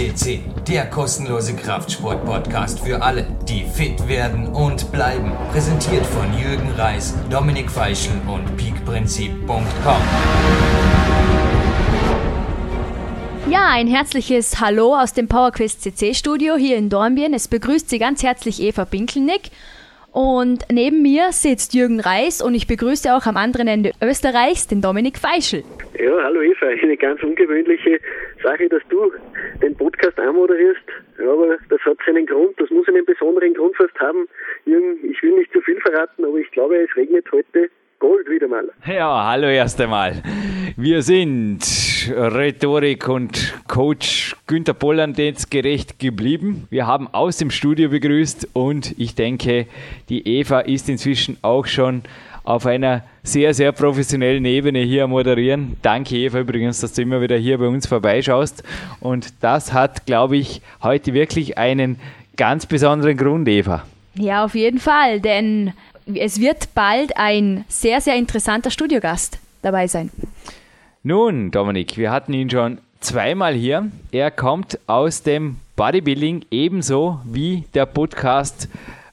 CC, der kostenlose Kraftsport-Podcast für alle, die fit werden und bleiben. Präsentiert von Jürgen Reis, Dominik Feischl und peakprinzip.com. Ja, ein herzliches Hallo aus dem PowerQuest CC Studio hier in Dornbirn. Es begrüßt Sie ganz herzlich Eva Pinkelnick. Und neben mir sitzt Jürgen Reis und ich begrüße auch am anderen Ende Österreichs den Dominik Feischl. Ja, hallo Eva, eine ganz ungewöhnliche Sache, dass du den Podcast anmoderierst. Aber das hat seinen Grund, das muss einen besonderen Grund fast haben. Jürgen, ich will nicht zu viel verraten, aber ich glaube, es regnet heute Gold wieder mal. Ja, hallo erst einmal. Wir sind Rhetorik und Coach Günther Pollandetz gerecht geblieben. Wir haben aus dem Studio begrüßt und ich denke, die Eva ist inzwischen auch schon auf einer sehr, sehr professionellen Ebene hier moderieren. Danke Eva übrigens, dass du immer wieder hier bei uns vorbeischaust. Und das hat, glaube ich, heute wirklich einen ganz besonderen Grund, Eva. Ja, auf jeden Fall, denn es wird bald ein sehr, sehr interessanter Studiogast dabei sein. Nun, Dominik, wir hatten ihn schon zweimal hier. Er kommt aus dem Bodybuilding ebenso wie der Podcast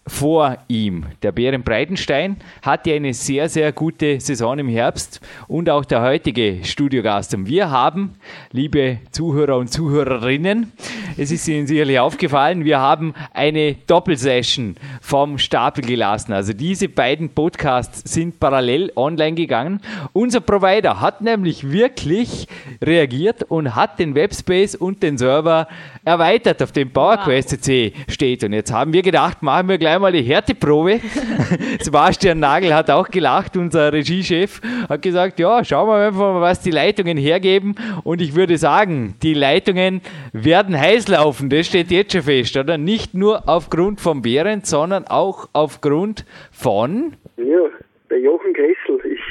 vor ihm. Der Bären Breitenstein hatte eine sehr, sehr gute Saison im Herbst und auch der heutige Studiogast. Und wir haben, liebe Zuhörer und Zuhörerinnen, es ist Ihnen sicherlich aufgefallen, wir haben eine Doppelsession vom Stapel gelassen. Also diese beiden Podcasts sind parallel online gegangen. Unser Provider hat nämlich wirklich reagiert und hat den Webspace und den Server erweitert, auf dem PowerQuest CC steht. Und jetzt haben wir gedacht, machen wir gleich einmal die Härteprobe. Sebastian Nagel hat auch gelacht, unser Regiechef, hat gesagt, ja, schauen wir einfach mal, was die Leitungen hergeben. Und ich würde sagen, die Leitungen werden heiß laufen, das steht jetzt schon fest, oder? Nicht nur aufgrund von Behrendt, sondern auch aufgrund von... Ja, der Jochen Gressel. Ich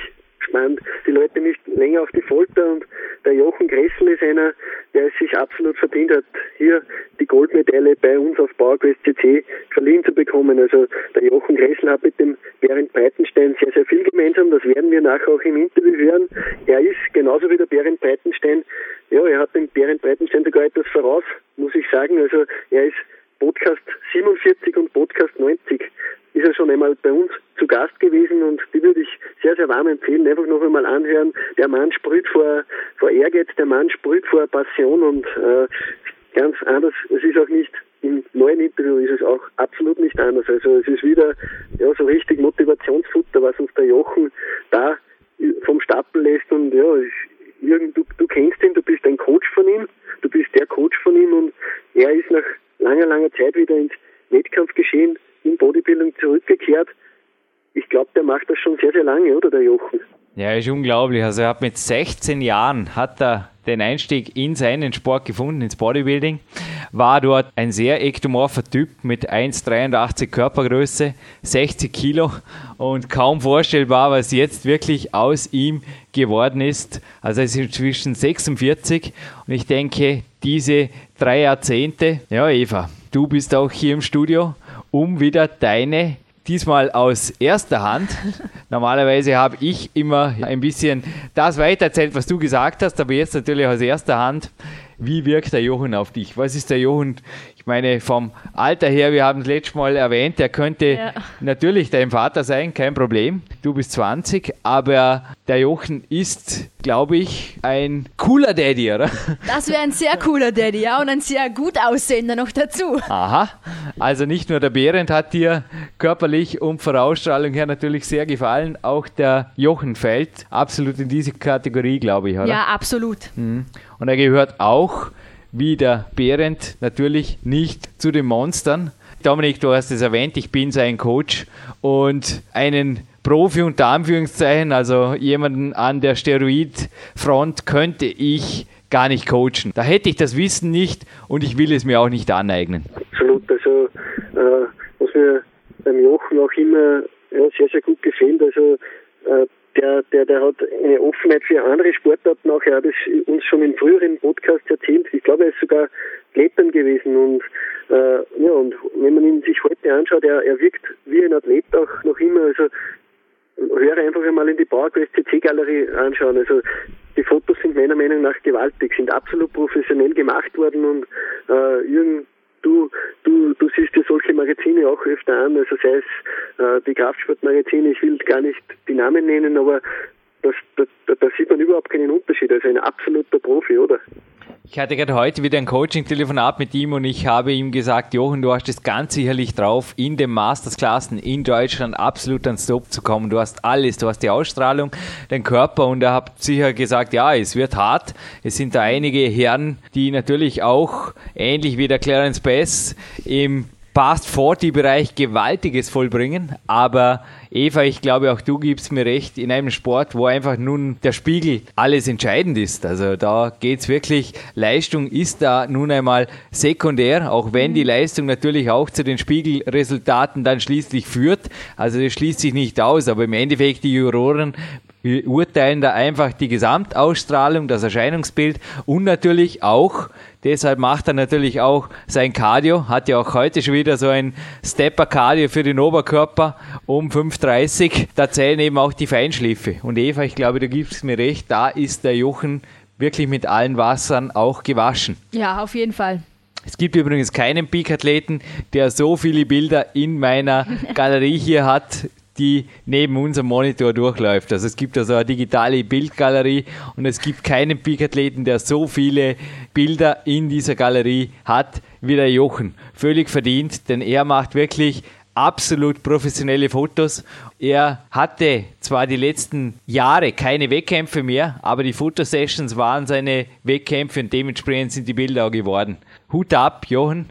spanne die Leute nicht länger auf die Folter und der Jochen Gressel ist einer, der es sich absolut verdient hat, hier die Goldmedaille bei uns auf PowerQuest CC verliehen zu bekommen. Also der Jochen Gressel hat mit dem Berend Breitenstein sehr, sehr viel gemeinsam. Das werden wir nachher auch im Interview hören. Er ist genauso wie der Berend Breitenstein, ja, er hat dem Berend Breitenstein sogar etwas voraus, muss ich sagen. Also er ist Podcast 47 und Podcast 90 ist er schon einmal bei uns zu Gast gewesen und die würde ich sehr, sehr warm empfehlen. Einfach noch einmal anhören. Der Mann sprüht vor, vor Ehrgeiz, der Mann sprüht vor Passion und äh, ganz anders. Es ist auch nicht im neuen Interview ist es auch absolut nicht anders. Also es ist wieder ja so richtig Motivationsfutter, was uns der Jochen da vom Stapel lässt und ja, Jürgen, du, du kennst ihn, du bist ein Coach von ihm, du bist der Coach von ihm und er ist nach langer, langer Zeit wieder ins Wettkampfgeschehen in Bodybuilding zurückgekehrt. Ich glaube, der macht das schon sehr, sehr lange, oder der Jochen? Ja, ist unglaublich. Also er hat mit 16 Jahren hat er den Einstieg in seinen Sport gefunden, ins Bodybuilding. War dort ein sehr ektomorpher Typ mit 1,83 Körpergröße, 60 Kilo und kaum vorstellbar, was jetzt wirklich aus ihm geworden ist. Also er ist inzwischen 46 und ich denke, diese drei Jahrzehnte, ja Eva, du bist auch hier im Studio um wieder deine diesmal aus erster Hand. Normalerweise habe ich immer ein bisschen das weitererzählt, was du gesagt hast, aber jetzt natürlich aus erster Hand. Wie wirkt der Jochen auf dich? Was ist der Jochen ich meine, vom Alter her, wir haben es letztes Mal erwähnt, er könnte ja. natürlich dein Vater sein, kein Problem. Du bist 20, aber der Jochen ist, glaube ich, ein cooler Daddy, oder? Das wäre ein sehr cooler Daddy, ja, und ein sehr gut aussehender noch dazu. Aha, also nicht nur der Behrend hat dir körperlich und von Ausstrahlung her natürlich sehr gefallen, auch der Jochen fällt absolut in diese Kategorie, glaube ich, oder? Ja, absolut. Mhm. Und er gehört auch wie der Behrendt natürlich nicht zu den Monstern. Dominik, du hast es erwähnt, ich bin sein Coach und einen Profi unter Anführungszeichen, also jemanden an der Steroidfront könnte ich gar nicht coachen. Da hätte ich das Wissen nicht und ich will es mir auch nicht aneignen. Absolut, also äh, was mir beim Jochen auch immer ja, sehr, sehr gut gefällt, also äh, der, der, der hat eine Offenheit für andere Sportarten auch. Er hat es uns schon in früheren Podcasts erzählt. Ich glaube, er ist sogar Klettern gewesen und äh, ja, und wenn man ihn sich heute anschaut, er, er wirkt wie ein Athlet auch noch immer. Also höre einfach einmal in die PowerQuest CC Galerie anschauen. Also die Fotos sind meiner Meinung nach gewaltig, sind absolut professionell gemacht worden und äh, Jürgen, du, du, du siehst dir solche Magazine auch öfter an, also sei es äh, die Kraftsportmagazine, ich will gar nicht die Namen nennen, aber das, da, da sieht man überhaupt keinen Unterschied. Also ein absoluter Profi, oder? Ich hatte gerade heute wieder ein Coaching-Telefonat mit ihm und ich habe ihm gesagt, Jochen, du hast es ganz sicherlich drauf, in den Mastersklassen in Deutschland absolut ans Top zu kommen. Du hast alles, du hast die Ausstrahlung, den Körper und er hat sicher gesagt, ja, es wird hart. Es sind da einige Herren, die natürlich auch ähnlich wie der Clarence Bass im Past 40 Bereich Gewaltiges vollbringen, aber Eva, ich glaube auch du gibst mir recht, in einem Sport, wo einfach nun der Spiegel alles entscheidend ist. Also da geht es wirklich, Leistung ist da nun einmal sekundär, auch wenn die Leistung natürlich auch zu den Spiegelresultaten dann schließlich führt. Also das schließt sich nicht aus, aber im Endeffekt die Juroren urteilen da einfach die Gesamtausstrahlung, das Erscheinungsbild und natürlich auch Deshalb macht er natürlich auch sein Cardio. Hat ja auch heute schon wieder so ein Stepper-Cardio für den Oberkörper um 5.30 Da zählen eben auch die Feinschliffe. Und Eva, ich glaube, du gibst mir recht, da ist der Jochen wirklich mit allen Wassern auch gewaschen. Ja, auf jeden Fall. Es gibt übrigens keinen Peak-Athleten, der so viele Bilder in meiner Galerie hier hat die neben unserem Monitor durchläuft. Also es gibt also eine digitale Bildgalerie und es gibt keinen Peak-Athleten, der so viele Bilder in dieser Galerie hat wie der Jochen. Völlig verdient, denn er macht wirklich absolut professionelle Fotos. Er hatte zwar die letzten Jahre keine Wettkämpfe mehr, aber die Fotosessions waren seine Wettkämpfe und dementsprechend sind die Bilder auch geworden. Hut ab, Jochen.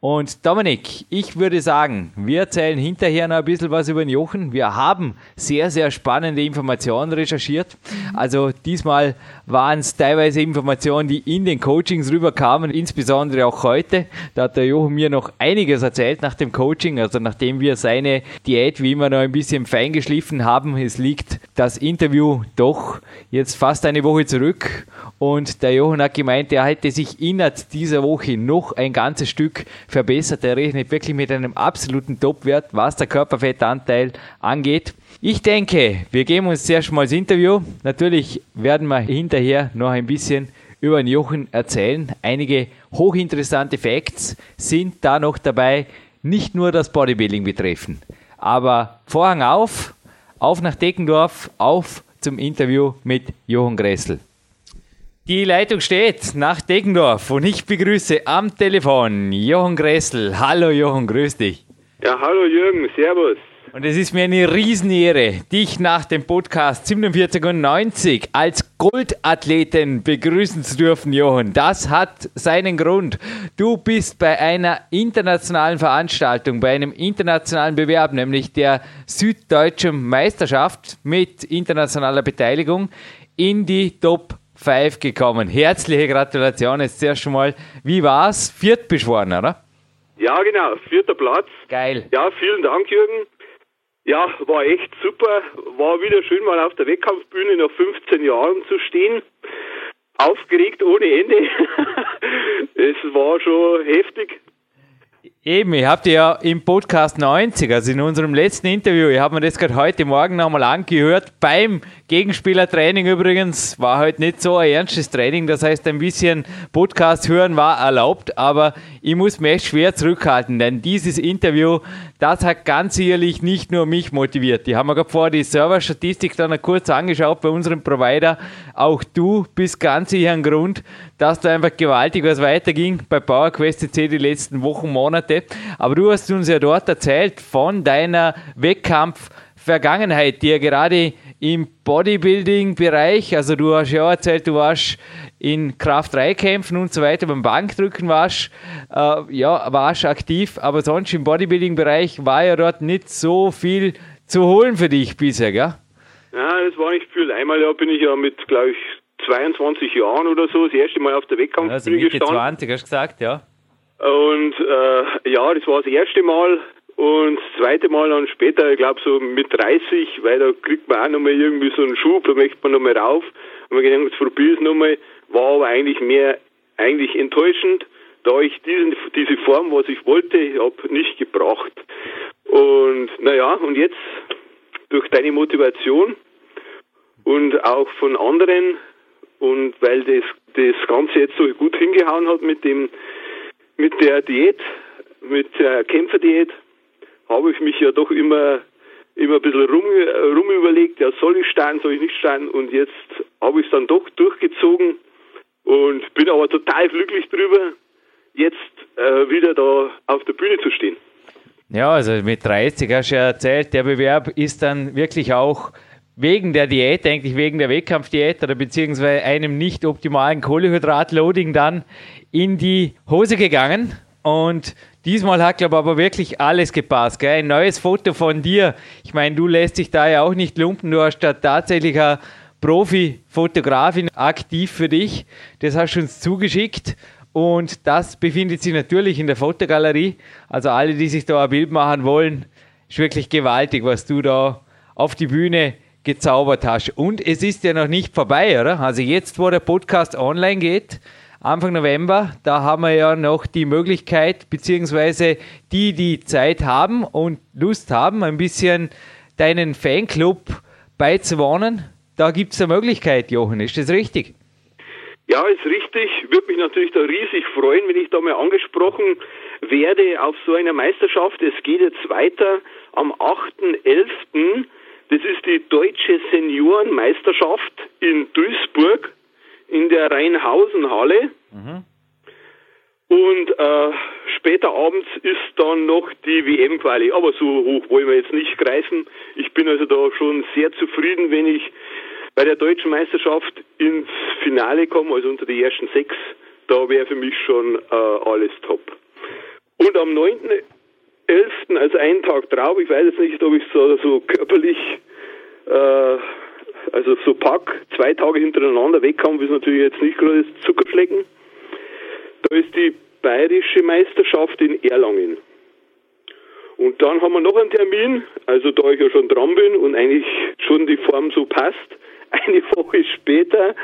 Und Dominik, ich würde sagen, wir erzählen hinterher noch ein bisschen was über den Jochen. Wir haben sehr, sehr spannende Informationen recherchiert. Also diesmal waren es teilweise Informationen, die in den Coachings rüberkamen, insbesondere auch heute. Da hat der Jochen mir noch einiges erzählt nach dem Coaching, also nachdem wir seine Diät wie immer noch ein bisschen feingeschliffen haben. Es liegt das Interview doch jetzt fast eine Woche zurück und der Jochen hat gemeint, er hätte sich innerhalb dieser Woche noch ein ganzes Stück verbessert. Er rechnet wirklich mit einem absoluten Topwert, was der Körperfettanteil angeht. Ich denke, wir geben uns zuerst mal das Interview. Natürlich werden wir hinterher noch ein bisschen über den Jochen erzählen. Einige hochinteressante Facts sind da noch dabei, nicht nur das Bodybuilding betreffen. Aber Vorhang auf, auf nach Deckendorf, auf zum Interview mit Jochen Gressel. Die Leitung steht nach Deggendorf und ich begrüße am Telefon Jochen Gressel. Hallo Jochen, grüß dich. Ja, hallo Jürgen, servus. Und es ist mir eine Riesenehre, dich nach dem Podcast 47 und 90 als Goldathleten begrüßen zu dürfen, Jochen. Das hat seinen Grund. Du bist bei einer internationalen Veranstaltung, bei einem internationalen Bewerb, nämlich der Süddeutschen Meisterschaft mit internationaler Beteiligung, in die Top 5 gekommen. Herzliche Gratulation jetzt zuerst mal. Wie war's? Viert beschworen, oder? Ja, genau, vierter Platz. Geil. Ja, vielen Dank, Jürgen. Ja, war echt super. War wieder schön, mal auf der Wettkampfbühne nach 15 Jahren zu stehen. Aufgeregt ohne Ende. es war schon heftig. Eben, ich habe dir ja im Podcast 90, also in unserem letzten Interview, ich habe mir das gerade heute Morgen nochmal angehört, beim Gegenspielertraining übrigens, war heute nicht so ein ernstes Training, das heißt ein bisschen Podcast hören war erlaubt, aber ich muss mich echt schwer zurückhalten, denn dieses Interview, das hat ganz sicherlich nicht nur mich motiviert. Die haben wir gerade vor die Serverstatistik dann kurz angeschaut bei unserem Provider. Auch du bist ganz sicher ein Grund, dass da einfach gewaltig was weiterging bei PowerQuest die letzten Wochen, Monate. Aber du hast uns ja dort erzählt von deiner Wettkampf-Vergangenheit, die ja gerade im Bodybuilding-Bereich, also du hast ja erzählt, du warst in Kraft 3 Kämpfen und so weiter, beim Bankdrücken warst, äh, ja, warst aktiv, aber sonst im Bodybuilding-Bereich war ja dort nicht so viel zu holen für dich bisher, gell? Ja, das war nicht viel. Einmal ja, bin ich ja mit, glaube ich, 22 Jahren oder so das erste Mal auf der Wettkampfbühne also Mitte gestanden. 20, hast du gesagt, ja. Und äh, ja, das war das erste Mal. Und das zweite Mal dann später, ich glaube so mit 30, weil da kriegt man auch nochmal irgendwie so einen Schub, da möchte man nochmal rauf. Und man gedacht, jetzt probier es nochmal. War aber eigentlich mehr, eigentlich enttäuschend, da ich diesen, diese Form, was ich wollte, habe nicht gebracht. Und naja, und jetzt durch deine Motivation und auch von anderen und weil das, das Ganze jetzt so gut hingehauen hat mit dem, mit der Diät, mit der Kämpferdiät, habe ich mich ja doch immer, immer ein bisschen rum, rum überlegt, ja, soll ich stehen, soll ich nicht stehen und jetzt habe ich es dann doch durchgezogen und bin aber total glücklich drüber, jetzt äh, wieder da auf der Bühne zu stehen. Ja, also mit 30 hast du ja erzählt, der Bewerb ist dann wirklich auch wegen der Diät, eigentlich wegen der Wettkampfdiät oder beziehungsweise einem nicht optimalen Kohlehydratloading dann in die Hose gegangen. Und diesmal hat, glaube ich, aber wirklich alles gepasst. Gell? Ein neues Foto von dir. Ich meine, du lässt dich da ja auch nicht lumpen. Du hast da tatsächlich eine Profi-Fotografin aktiv für dich. Das hast du uns zugeschickt. Und das befindet sich natürlich in der Fotogalerie. Also alle, die sich da ein Bild machen wollen, ist wirklich gewaltig, was du da auf die Bühne gezaubert hast. Und es ist ja noch nicht vorbei, oder? Also jetzt, wo der Podcast online geht, Anfang November, da haben wir ja noch die Möglichkeit, beziehungsweise die, die Zeit haben und Lust haben, ein bisschen deinen Fanclub beizuwohnen. Da gibt es eine Möglichkeit, Jochen, ist das richtig? Ja, ist richtig. Würde mich natürlich da riesig freuen, wenn ich da mal angesprochen werde auf so einer Meisterschaft. Es geht jetzt weiter am 8.11. Das ist die Deutsche Seniorenmeisterschaft in Duisburg in der Rheinhausenhalle. Mhm. Und äh, später abends ist dann noch die WM-Quali. Aber so hoch wollen wir jetzt nicht greifen. Ich bin also da schon sehr zufrieden, wenn ich bei der deutschen Meisterschaft ins Finale komme, also unter die ersten sechs. Da wäre für mich schon äh, alles top. Und am 9. 11., also einen Tag drauf, ich weiß jetzt nicht, ob ich so, so körperlich, äh, also so pack, zwei Tage hintereinander Wettkampf ist natürlich jetzt nicht gerade das Zuckerschlecken. Da ist die bayerische Meisterschaft in Erlangen. Und dann haben wir noch einen Termin, also da ich ja schon dran bin und eigentlich schon die Form so passt, eine Woche später,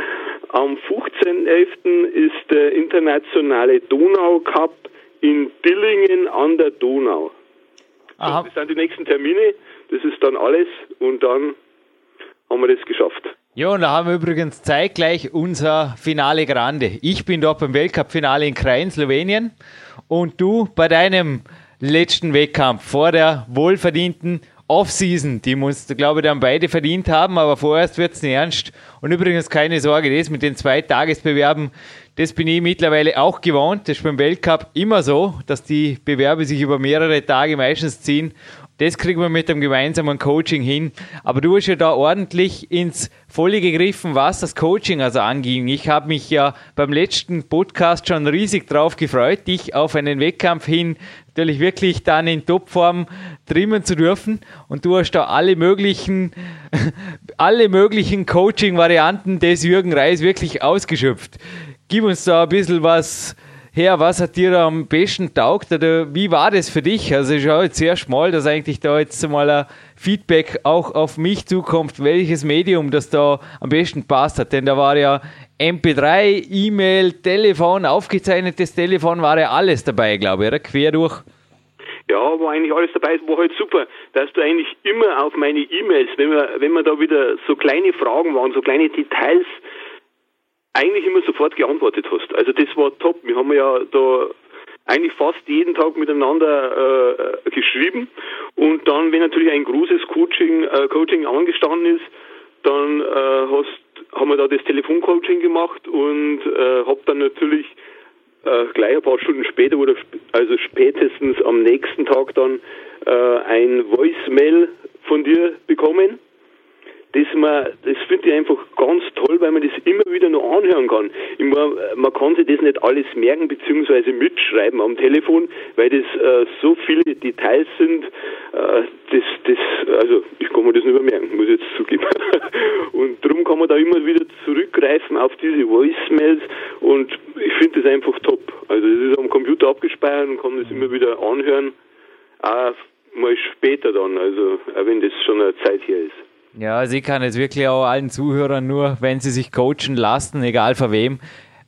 am 15.11. ist der internationale Donau Cup in Dillingen an der Donau. Aha. Das sind die nächsten Termine, das ist dann alles und dann haben wir das geschafft. Ja, und da haben wir übrigens zeitgleich unser Finale Grande. Ich bin dort beim Weltcup-Finale in Krain, Slowenien und du bei deinem letzten Wettkampf vor der wohlverdienten Offseason, die musst, glaube ich, dann beide verdient haben, aber vorerst wird es nicht ernst. Und übrigens keine Sorge, das mit den zwei Tagesbewerben, das bin ich mittlerweile auch gewohnt. Das ist beim Weltcup immer so, dass die Bewerbe sich über mehrere Tage meistens ziehen. Das kriegen wir mit dem gemeinsamen Coaching hin. Aber du hast ja da ordentlich ins Volle gegriffen, was das Coaching also anging. Ich habe mich ja beim letzten Podcast schon riesig drauf gefreut, dich auf einen Wettkampf hin natürlich wirklich dann in Topform trimmen zu dürfen. Und du hast da alle möglichen, alle möglichen Coaching-Varianten des Jürgen Reis wirklich ausgeschöpft. Gib uns da ein bisschen was her, was hat dir am besten taugt oder wie war das für dich? Also ich schaue jetzt sehr schmal, dass eigentlich da jetzt mal ein Feedback auch auf mich zukommt, welches Medium das da am besten passt hat. Denn da war ja MP3, E-Mail, Telefon, aufgezeichnetes Telefon, war ja alles dabei, glaube ich, oder? Quer durch. Ja, war eigentlich alles dabei. Es war halt super, dass du eigentlich immer auf meine E-Mails, wenn wir, wenn wir da wieder so kleine Fragen waren, so kleine Details, eigentlich immer sofort geantwortet hast. Also das war top. Wir haben ja da eigentlich fast jeden Tag miteinander äh, geschrieben und dann, wenn natürlich ein großes Coaching, äh, Coaching angestanden ist, dann äh, hast haben wir da das Telefoncoaching gemacht und äh, habe dann natürlich äh, gleich ein paar Stunden später oder also spätestens am nächsten Tag dann äh, ein Voicemail von dir bekommen das, das finde ich einfach ganz toll, weil man das immer wieder noch anhören kann. Meine, man kann sich das nicht alles merken bzw. mitschreiben am Telefon, weil das äh, so viele Details sind. Äh, das, das, also ich kann mir das nicht mehr merken, muss ich jetzt zugeben. und darum kann man da immer wieder zurückgreifen auf diese Voicemails und ich finde das einfach top. Also das ist am Computer abgespeichert und kann das immer wieder anhören. Auch mal später dann, also auch wenn das schon eine Zeit her ist. Ja, also ich kann jetzt wirklich auch allen Zuhörern nur, wenn sie sich coachen lassen, egal von wem,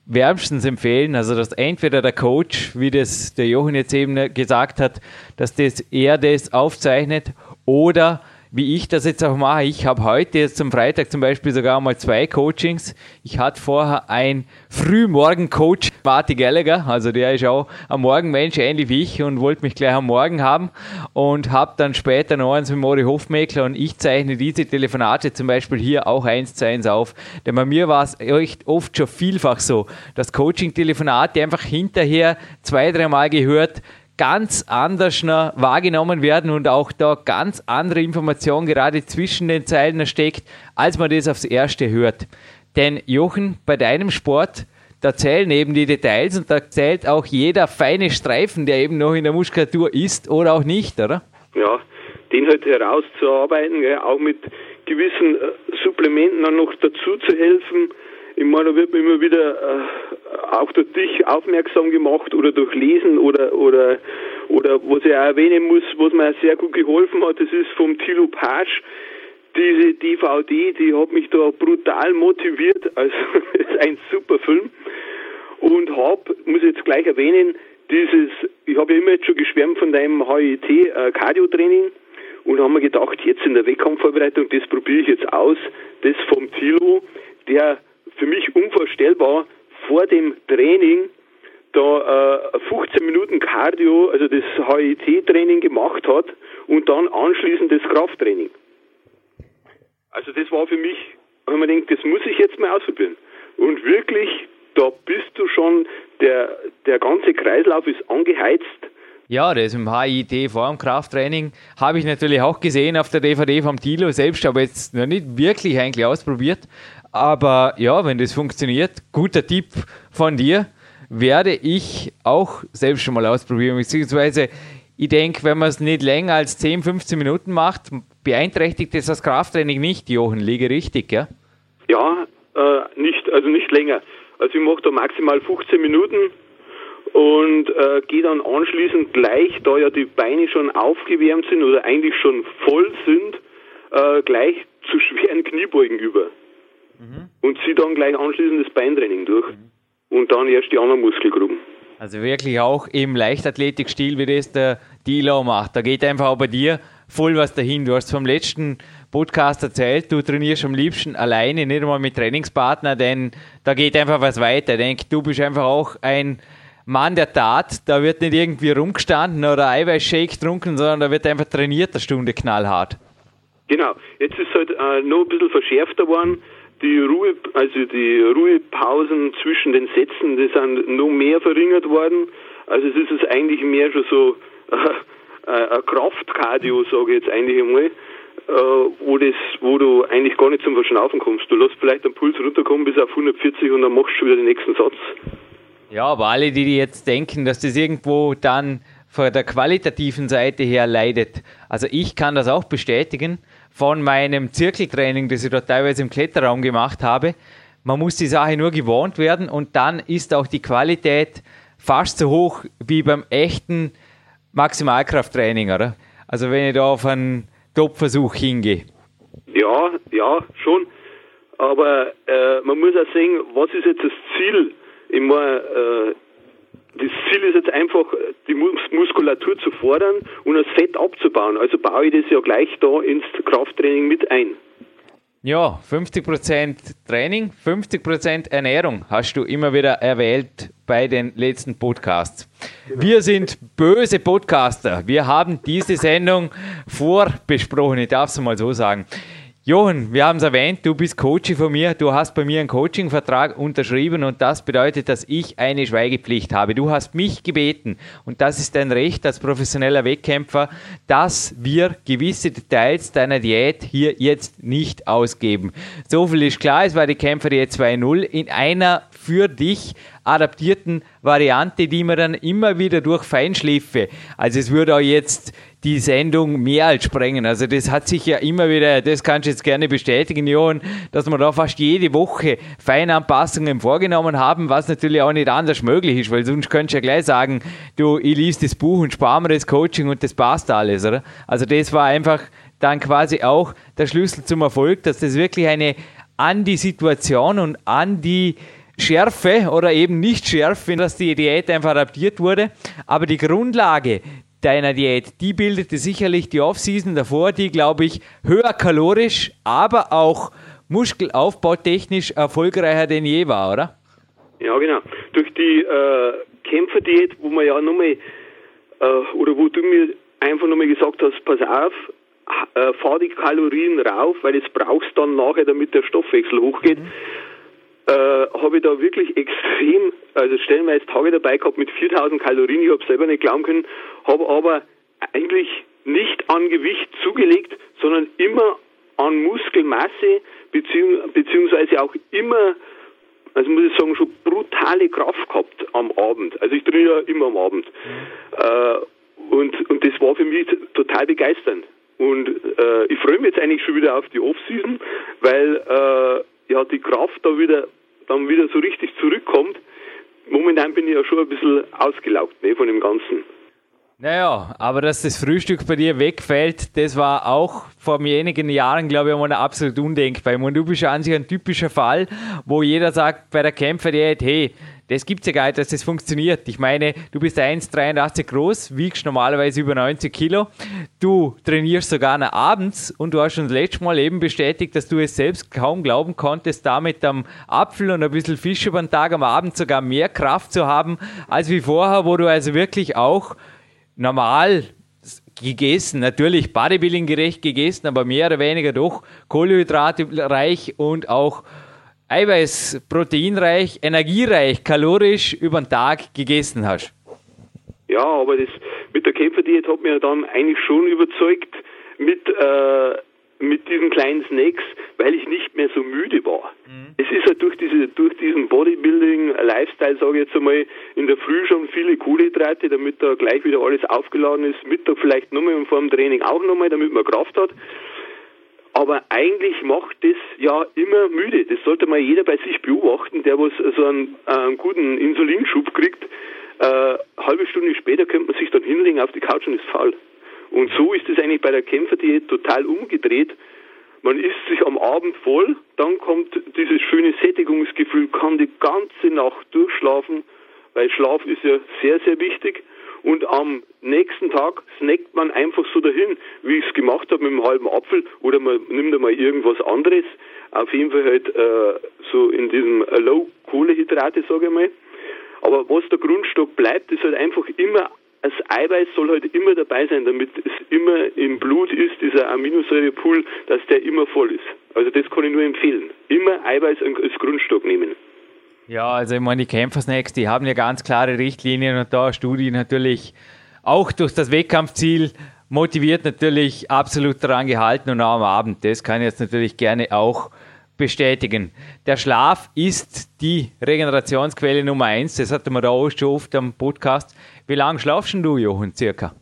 wärmstens empfehlen, also dass entweder der Coach, wie das der Jochen jetzt eben gesagt hat, dass das er das aufzeichnet oder wie ich das jetzt auch mache. Ich habe heute jetzt zum Freitag zum Beispiel sogar mal zwei Coachings. Ich hatte vorher ein Frühmorgen-Coach, Marty Gallagher, also der ist auch am Morgenmensch, ähnlich wie ich und wollte mich gleich am Morgen haben und habe dann später noch eins mit Mori Hofmeckler und ich zeichne diese Telefonate zum Beispiel hier auch eins zu eins auf. Denn bei mir war es echt oft schon vielfach so, dass Coaching-Telefonate einfach hinterher zwei, dreimal gehört ganz anders wahrgenommen werden und auch da ganz andere Informationen gerade zwischen den Zeilen steckt, als man das aufs Erste hört. Denn Jochen, bei deinem Sport, da zählen eben die Details und da zählt auch jeder feine Streifen, der eben noch in der Muskulatur ist oder auch nicht, oder? Ja, den halt herauszuarbeiten, ja, auch mit gewissen äh, Supplementen dann noch dazu zu helfen. Ich meine, da wird man immer wieder äh, auch durch dich aufmerksam gemacht oder durch Lesen oder oder oder was ich auch erwähnen muss, was mir sehr gut geholfen hat, das ist vom Thilo Pasch, diese DVD, die hat mich da brutal motiviert. Also ist ein super Film. Und hab, muss jetzt gleich erwähnen, dieses, ich habe ja immer jetzt schon geschwärmt von deinem HIT äh, Cardio-Training und haben mir gedacht, jetzt in der Wettkampfvorbereitung, das probiere ich jetzt aus, das vom Tilo, der für mich unvorstellbar vor dem Training da äh, 15 Minuten Cardio, also das HIT-Training gemacht hat und dann anschließend das Krafttraining. Also das war für mich, wenn man denkt, das muss ich jetzt mal ausprobieren. Und wirklich, da bist du schon, der, der ganze Kreislauf ist angeheizt. Ja, das im HIT vor dem Krafttraining habe ich natürlich auch gesehen auf der DVD vom Tilo selbst, aber jetzt noch nicht wirklich eigentlich ausprobiert. Aber ja, wenn das funktioniert, guter Tipp von dir, werde ich auch selbst schon mal ausprobieren. Beziehungsweise, ich denke, wenn man es nicht länger als 10, 15 Minuten macht, beeinträchtigt das das Krafttraining nicht, Jochen, liege richtig, ja? Ja, äh, nicht, also nicht länger. Also ich mache da maximal 15 Minuten und äh, gehe dann anschließend gleich, da ja die Beine schon aufgewärmt sind oder eigentlich schon voll sind, äh, gleich zu schweren Kniebeugen über. Mhm. Und ziehe dann gleich anschließend das Beintraining durch. Mhm. Und dann erst die anderen Muskelgruppen. Also wirklich auch im Leichtathletikstil, wie das der Dilo macht. Da geht einfach auch bei dir voll was dahin. Du hast vom letzten Podcast erzählt, du trainierst am liebsten alleine, nicht einmal mit Trainingspartner, denn da geht einfach was weiter. Ich denke, du bist einfach auch ein Mann der Tat. Da wird nicht irgendwie rumgestanden oder Eiweißshake getrunken, sondern da wird einfach trainiert, eine Stunde knallhart. Genau. Jetzt ist es halt äh, noch ein bisschen verschärfter worden. Die Ruhe, also die Ruhepausen zwischen den Sätzen, die sind noch mehr verringert worden. Also es ist es eigentlich mehr schon so äh, äh, ein Kraftkardio, sage ich jetzt eigentlich einmal, äh, wo, das, wo du eigentlich gar nicht zum Verschnaufen kommst. Du lässt vielleicht den Puls runterkommen bis auf 140 und dann machst du schon wieder den nächsten Satz. Ja, aber alle, die jetzt denken, dass das irgendwo dann von der qualitativen Seite her leidet, also ich kann das auch bestätigen von meinem Zirkeltraining, das ich dort teilweise im Kletterraum gemacht habe. Man muss die Sache nur gewohnt werden und dann ist auch die Qualität fast so hoch wie beim echten Maximalkrafttraining, oder? Also wenn ich da auf einen Top-Versuch hingehe. Ja, ja, schon. Aber äh, man muss auch sehen, was ist jetzt das Ziel? Ich meine, äh, das Ziel ist jetzt einfach, die Muskulatur zu fordern und das Fett abzubauen. Also baue ich das ja gleich da ins Krafttraining mit ein. Ja, 50% Training, 50% Ernährung hast du immer wieder erwählt bei den letzten Podcasts. Wir sind böse Podcaster. Wir haben diese Sendung vorbesprochen, ich darf es mal so sagen. Johann, wir haben es erwähnt, du bist Coach von mir, du hast bei mir einen Coaching-Vertrag unterschrieben und das bedeutet, dass ich eine Schweigepflicht habe. Du hast mich gebeten und das ist dein Recht als professioneller Wettkämpfer, dass wir gewisse Details deiner Diät hier jetzt nicht ausgeben. So viel ist klar, es war die Kämpfer jetzt 2-0 in einer für dich adaptierten Variante, die man dann immer wieder durch Feinschliffe, also es würde auch jetzt die Sendung mehr als sprengen. Also das hat sich ja immer wieder, das kannst du jetzt gerne bestätigen, Johann, dass wir da fast jede Woche Feinanpassungen vorgenommen haben, was natürlich auch nicht anders möglich ist, weil sonst könntest du ja gleich sagen, du, ich liest das Buch und spare mir das Coaching und das passt alles, oder? Also das war einfach dann quasi auch der Schlüssel zum Erfolg, dass das wirklich eine an die Situation und an die Schärfe oder eben nicht Schärfe, dass die Diät einfach adaptiert wurde. Aber die Grundlage, deiner Diät, die bildete sicherlich die Off-Season davor, die, glaube ich, höher kalorisch, aber auch muskelaufbautechnisch erfolgreicher denn je war, oder? Ja, genau. Durch die äh, Kämpferdiät, wo man ja nochmal, äh, oder wo du mir einfach nochmal gesagt hast, pass auf, äh, fahr die Kalorien rauf, weil das brauchst dann nachher, damit der Stoffwechsel hochgeht. Mhm. Äh, habe ich da wirklich extrem, also stellenweise Tage dabei gehabt mit 4000 Kalorien, ich habe selber nicht glauben können, habe aber eigentlich nicht an Gewicht zugelegt, sondern immer an Muskelmasse, beziehungs beziehungsweise auch immer, also muss ich sagen, schon brutale Kraft gehabt am Abend. Also ich trainiere ja immer am Abend. Äh, und, und das war für mich total begeisternd. Und äh, ich freue mich jetzt eigentlich schon wieder auf die Offseason, weil äh, ja die Kraft da wieder dann wieder so richtig zurückkommt. Momentan bin ich ja schon ein bisschen ausgelaugt ne, von dem Ganzen. Naja, aber dass das Frühstück bei dir wegfällt, das war auch vor einigen Jahren, glaube ich, einmal absolut undenkbar. Und du bist ja an sich ein typischer Fall, wo jeder sagt bei der Kämpferdiät, hey, das gibt es ja gar nicht, dass das funktioniert. Ich meine, du bist 1,83 groß, wiegst normalerweise über 90 Kilo. Du trainierst sogar noch abends und du hast schon das letzte Mal eben bestätigt, dass du es selbst kaum glauben konntest, da mit einem Apfel und ein bisschen Fisch über den Tag am Abend sogar mehr Kraft zu haben, als wie vorher, wo du also wirklich auch normal gegessen, natürlich Bodybuilding gerecht gegessen, aber mehr oder weniger doch kohlenhydratreich und auch Eiweiß, proteinreich, energiereich, kalorisch über den Tag gegessen hast. Ja, aber das mit der Kämpferdiät hat mir dann eigentlich schon überzeugt mit, äh, mit diesen kleinen Snacks, weil ich nicht mehr so müde war. Mhm. Es ist halt durch, diese, durch diesen Bodybuilding-Lifestyle, sage ich jetzt einmal, in der Früh schon viele Kohlenhydrate, damit da gleich wieder alles aufgeladen ist, Mittag vielleicht nochmal und vor dem Training auch nochmal, damit man Kraft hat. Aber eigentlich macht das ja immer müde. Das sollte mal jeder bei sich beobachten, der was so einen, einen guten Insulinschub kriegt. Äh, halbe Stunde später könnte man sich dann hinlegen auf die Couch und ist faul. Und so ist es eigentlich bei der Kämpferdiät total umgedreht. Man isst sich am Abend voll, dann kommt dieses schöne Sättigungsgefühl, kann die ganze Nacht durchschlafen, weil Schlaf ist ja sehr, sehr wichtig und am nächsten Tag snackt man einfach so dahin, wie ich es gemacht habe mit einem halben Apfel oder man nimmt einmal irgendwas anderes. Auf jeden Fall halt äh, so in diesem Low Kohlehydrate, sage ich mal. Aber was der Grundstock bleibt, ist halt einfach immer das Eiweiß soll halt immer dabei sein, damit es immer im Blut ist, dieser Aminosäurepool, dass der immer voll ist. Also das kann ich nur empfehlen. Immer Eiweiß als Grundstock nehmen. Ja, also ich meine, die Kämpfersnacks, die haben ja ganz klare Richtlinien und da Studie natürlich auch durch das Wettkampfziel motiviert natürlich absolut daran gehalten und auch am Abend. Das kann ich jetzt natürlich gerne auch bestätigen. Der Schlaf ist die Regenerationsquelle Nummer eins. Das hatten wir da auch schon oft am Podcast. Wie lange schlafst du, Jochen, circa?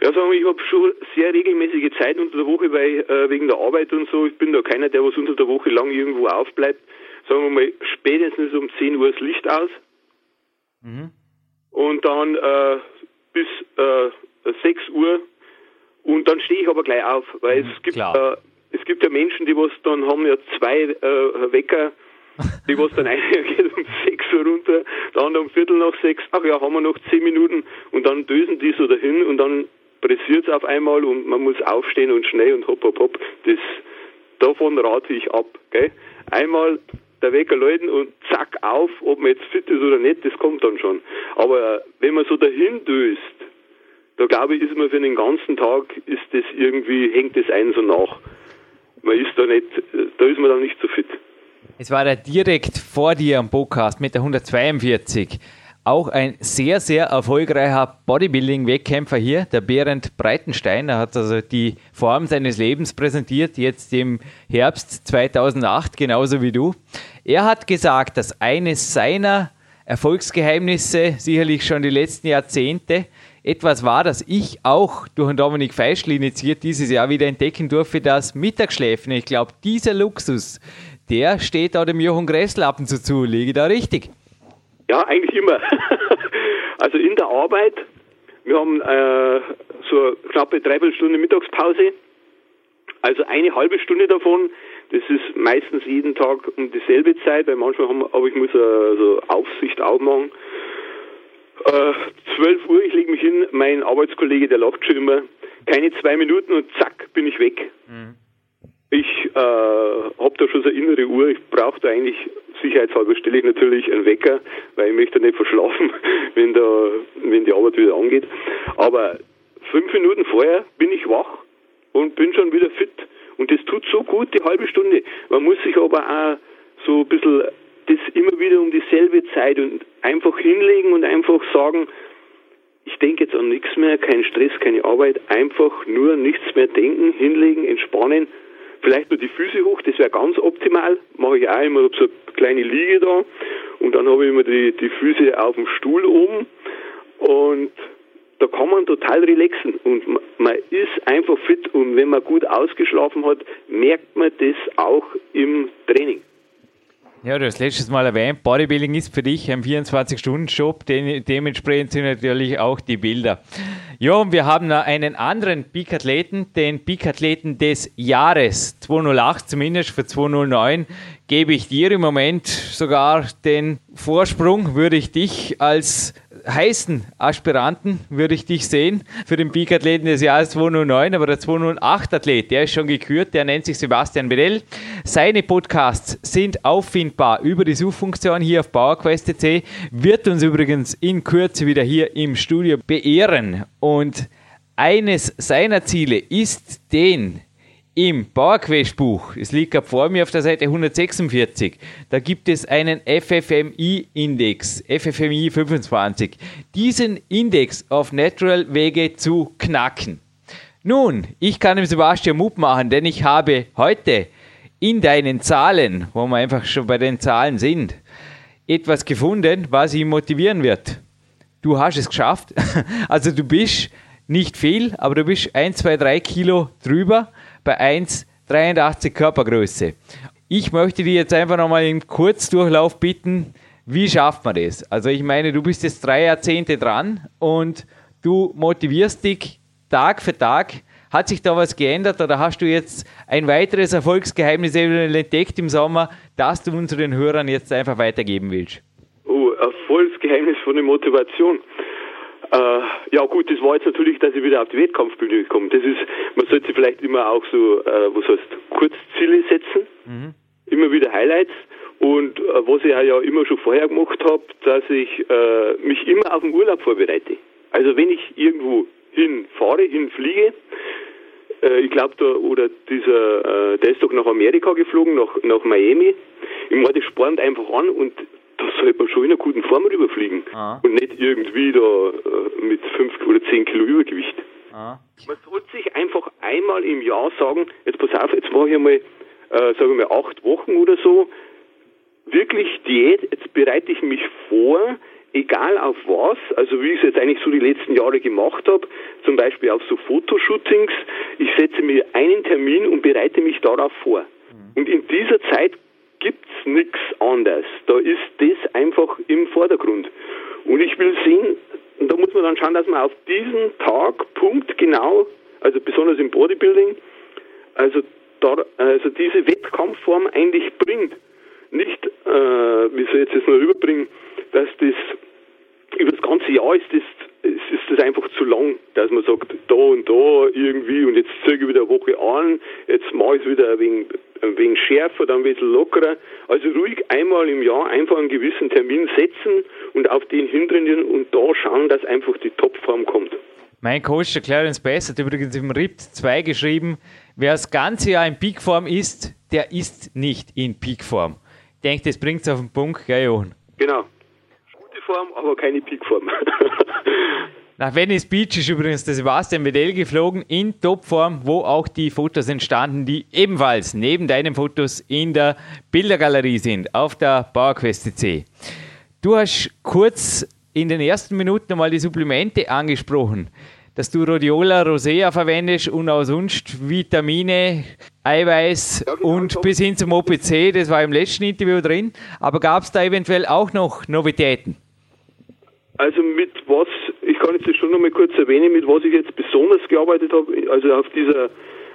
Ja, sagen wir, ich habe schon sehr regelmäßige Zeit unter der Woche, weil äh, wegen der Arbeit und so, ich bin da keiner, der was unter der Woche lang irgendwo aufbleibt sagen wir mal, spätestens um 10 Uhr das Licht aus. Mhm. Und dann äh, bis äh, 6 Uhr. Und dann stehe ich aber gleich auf, weil mhm, es gibt äh, es gibt ja Menschen, die was dann haben ja zwei äh, Wecker, die was dann einer geht um 6 Uhr runter, der andere um Viertel nach 6, ach ja, haben wir noch 10 Minuten und dann dösen die so dahin und dann pressiert es auf einmal und man muss aufstehen und schnell und hopp, hopp, hopp. Das, davon rate ich ab. Gell? Einmal der Wecker läuten und zack auf, ob man jetzt fit ist oder nicht, das kommt dann schon. Aber wenn man so dahin döst, da glaube ich, ist man für den ganzen Tag, ist das irgendwie, hängt das ein so nach. Man ist da nicht, da ist man dann nicht so fit. Es war da direkt vor dir am Podcast mit der 142 auch ein sehr, sehr erfolgreicher Bodybuilding-Wettkämpfer hier, der Berend Breitenstein. Er hat also die Form seines Lebens präsentiert, jetzt im Herbst 2008, genauso wie du. Er hat gesagt, dass eines seiner Erfolgsgeheimnisse, sicherlich schon die letzten Jahrzehnte, etwas war, das ich auch durch den Dominik Feischl initiiert dieses Jahr wieder entdecken durfte, das Mittagsschläfen. Ich glaube, dieser Luxus, der steht da dem Jochen Gressel ab und zu zu. Liege da richtig? Ja, eigentlich immer. also in der Arbeit, wir haben äh, so knappe Dreiviertelstunde Mittagspause. Also eine halbe Stunde davon, das ist meistens jeden Tag um dieselbe Zeit, weil manchmal haben, aber ich muss also Aufsicht auch machen. Äh, 12 Uhr, ich lege mich hin, mein Arbeitskollege, der lacht schon immer, keine zwei Minuten und zack, bin ich weg. Mhm. Ich äh, habe da schon so eine innere Uhr, ich brauche da eigentlich, sicherheitshalber stelle ich natürlich einen Wecker, weil ich möchte nicht verschlafen, wenn, da, wenn die Arbeit wieder angeht. Aber fünf Minuten vorher bin ich wach und bin schon wieder fit. Und das tut so gut, die halbe Stunde. Man muss sich aber auch so ein bisschen das immer wieder um dieselbe Zeit und einfach hinlegen und einfach sagen, ich denke jetzt an nichts mehr, kein Stress, keine Arbeit, einfach nur nichts mehr denken, hinlegen, entspannen, vielleicht nur die Füße hoch, das wäre ganz optimal, mache ich auch immer, habe so eine kleine Liege da. Und dann habe ich immer die, die Füße auf dem Stuhl oben. Und da kann man total relaxen. Und man ist einfach fit. Und wenn man gut ausgeschlafen hat, merkt man das auch im Training. Ja, du hast letztes Mal erwähnt, Bodybuilding ist für dich ein 24-Stunden-Job, de dementsprechend sind natürlich auch die Bilder. Ja, und wir haben noch einen anderen Peak-Athleten, den Peak-Athleten des Jahres 208, zumindest für 209 gebe ich dir im Moment sogar den Vorsprung, würde ich dich als heißen Aspiranten, würde ich dich sehen, für den Peak-Athleten des Jahres 209, aber der 208-Athlet, der ist schon gekürt, der nennt sich Sebastian Bedell. Seine Podcasts sind auffindbar über die Suchfunktion hier auf PowerQuest.c, wird uns übrigens in Kürze wieder hier im Studio beehren und eines seiner Ziele ist, den im Bauerquest-Buch, es liegt gerade vor mir auf der Seite 146, da gibt es einen FFMI-Index, FFMI 25. Diesen Index auf Natural Wege zu knacken. Nun, ich kann dem Sebastian Mut machen, denn ich habe heute in deinen Zahlen, wo wir einfach schon bei den Zahlen sind, etwas gefunden, was ihn motivieren wird. Du hast es geschafft. Also du bist nicht viel, aber du bist 1, 2, 3 Kilo drüber bei 1,83 Körpergröße. Ich möchte dir jetzt einfach nochmal im Kurzdurchlauf bitten, wie schafft man das? Also ich meine, du bist jetzt drei Jahrzehnte dran und du motivierst dich Tag für Tag. Hat sich da was geändert oder hast du jetzt ein weiteres Erfolgsgeheimnis entdeckt im Sommer, das du unseren Hörern jetzt einfach weitergeben willst? Oh, Erfolgsgeheimnis von der Motivation. Äh, ja gut, das war jetzt natürlich, dass ich wieder auf die Wettkampfbühne komme. Das ist, man sollte vielleicht immer auch so, äh, was heißt, Kurzziele setzen, mhm. immer wieder Highlights. Und äh, was ich ja immer schon vorher gemacht habe, dass ich äh, mich immer auf den Urlaub vorbereite. Also wenn ich irgendwo hinfahre, hinfliege, äh, ich glaube da, oder dieser, äh, der ist doch nach Amerika geflogen, nach, nach Miami. Ich meine, das spornt einfach an und da sollte man schon in einer guten Form rüberfliegen. Ah. Und nicht irgendwie da äh, mit 5 oder 10 Kilo Übergewicht. Ah. Man sollte sich einfach einmal im Jahr sagen, jetzt pass auf, jetzt mache ich einmal, äh, sagen wir mal, acht Wochen oder so, wirklich Diät, jetzt bereite ich mich vor, egal auf was, also wie ich es jetzt eigentlich so die letzten Jahre gemacht habe, zum Beispiel auf so Fotoshootings, ich setze mir einen Termin und bereite mich darauf vor. Mhm. Und in dieser Zeit gibt's nichts anderes. Da ist das einfach im Vordergrund. Und ich will sehen, da muss man dann schauen, dass man auf diesen Tag, Punkt genau, also besonders im Bodybuilding, also, da, also diese Wettkampfform eigentlich bringt. Nicht, äh, wie soll ich jetzt das nur rüberbringen, dass das über das ganze Jahr ist das, ist das einfach zu lang, dass man sagt, da und da irgendwie und jetzt zöge ich wieder eine Woche an, jetzt mache ich es wieder ein wenig ein wenig schärfer, dann ein bisschen lockerer. Also ruhig einmal im Jahr einfach einen gewissen Termin setzen und auf den hintrainieren und da schauen, dass einfach die Topform kommt. Mein Coach, der Clarence Bass, hat übrigens im RIP 2 geschrieben, wer das ganze Jahr in Peakform ist, der ist nicht in Peakform. Ich denke, das bringt es auf den Punkt, gell, Johann? Genau. Gute Form, aber keine Peakform. Nach Venice Beach ist übrigens der Sebastian Vedel geflogen in Topform, wo auch die Fotos entstanden, die ebenfalls neben deinen Fotos in der Bildergalerie sind, auf der PowerQuest C. Du hast kurz in den ersten Minuten nochmal die Supplemente angesprochen, dass du Rhodiola rosea verwendest und auch sonst Vitamine, Eiweiß ja, genau und bis hin zum OPC, das war im letzten Interview drin. Aber gab es da eventuell auch noch Novitäten? Also mit was, ich kann jetzt das schon nochmal kurz erwähnen, mit was ich jetzt besonders gearbeitet habe, also auf dieser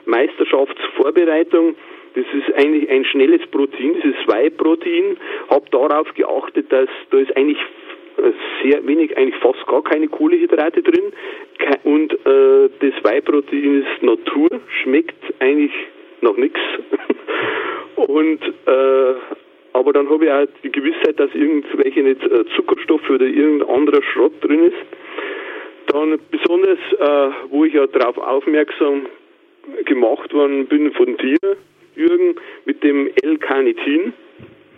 Meisterschaftsvorbereitung, das ist eigentlich ein schnelles Protein, das ist Whey-Protein, habe darauf geachtet, dass da ist eigentlich sehr wenig, eigentlich fast gar keine Kohlehydrate drin. Und äh, das Whey-Protein ist Natur, schmeckt eigentlich nach nichts. Und äh, aber dann habe ich auch die Gewissheit, dass irgendwelche nicht äh, Zuckerstoffe oder irgendein anderer Schrott drin ist. Dann besonders, äh, wo ich ja darauf aufmerksam gemacht worden bin von dir, Jürgen, mit dem L-Carnitin.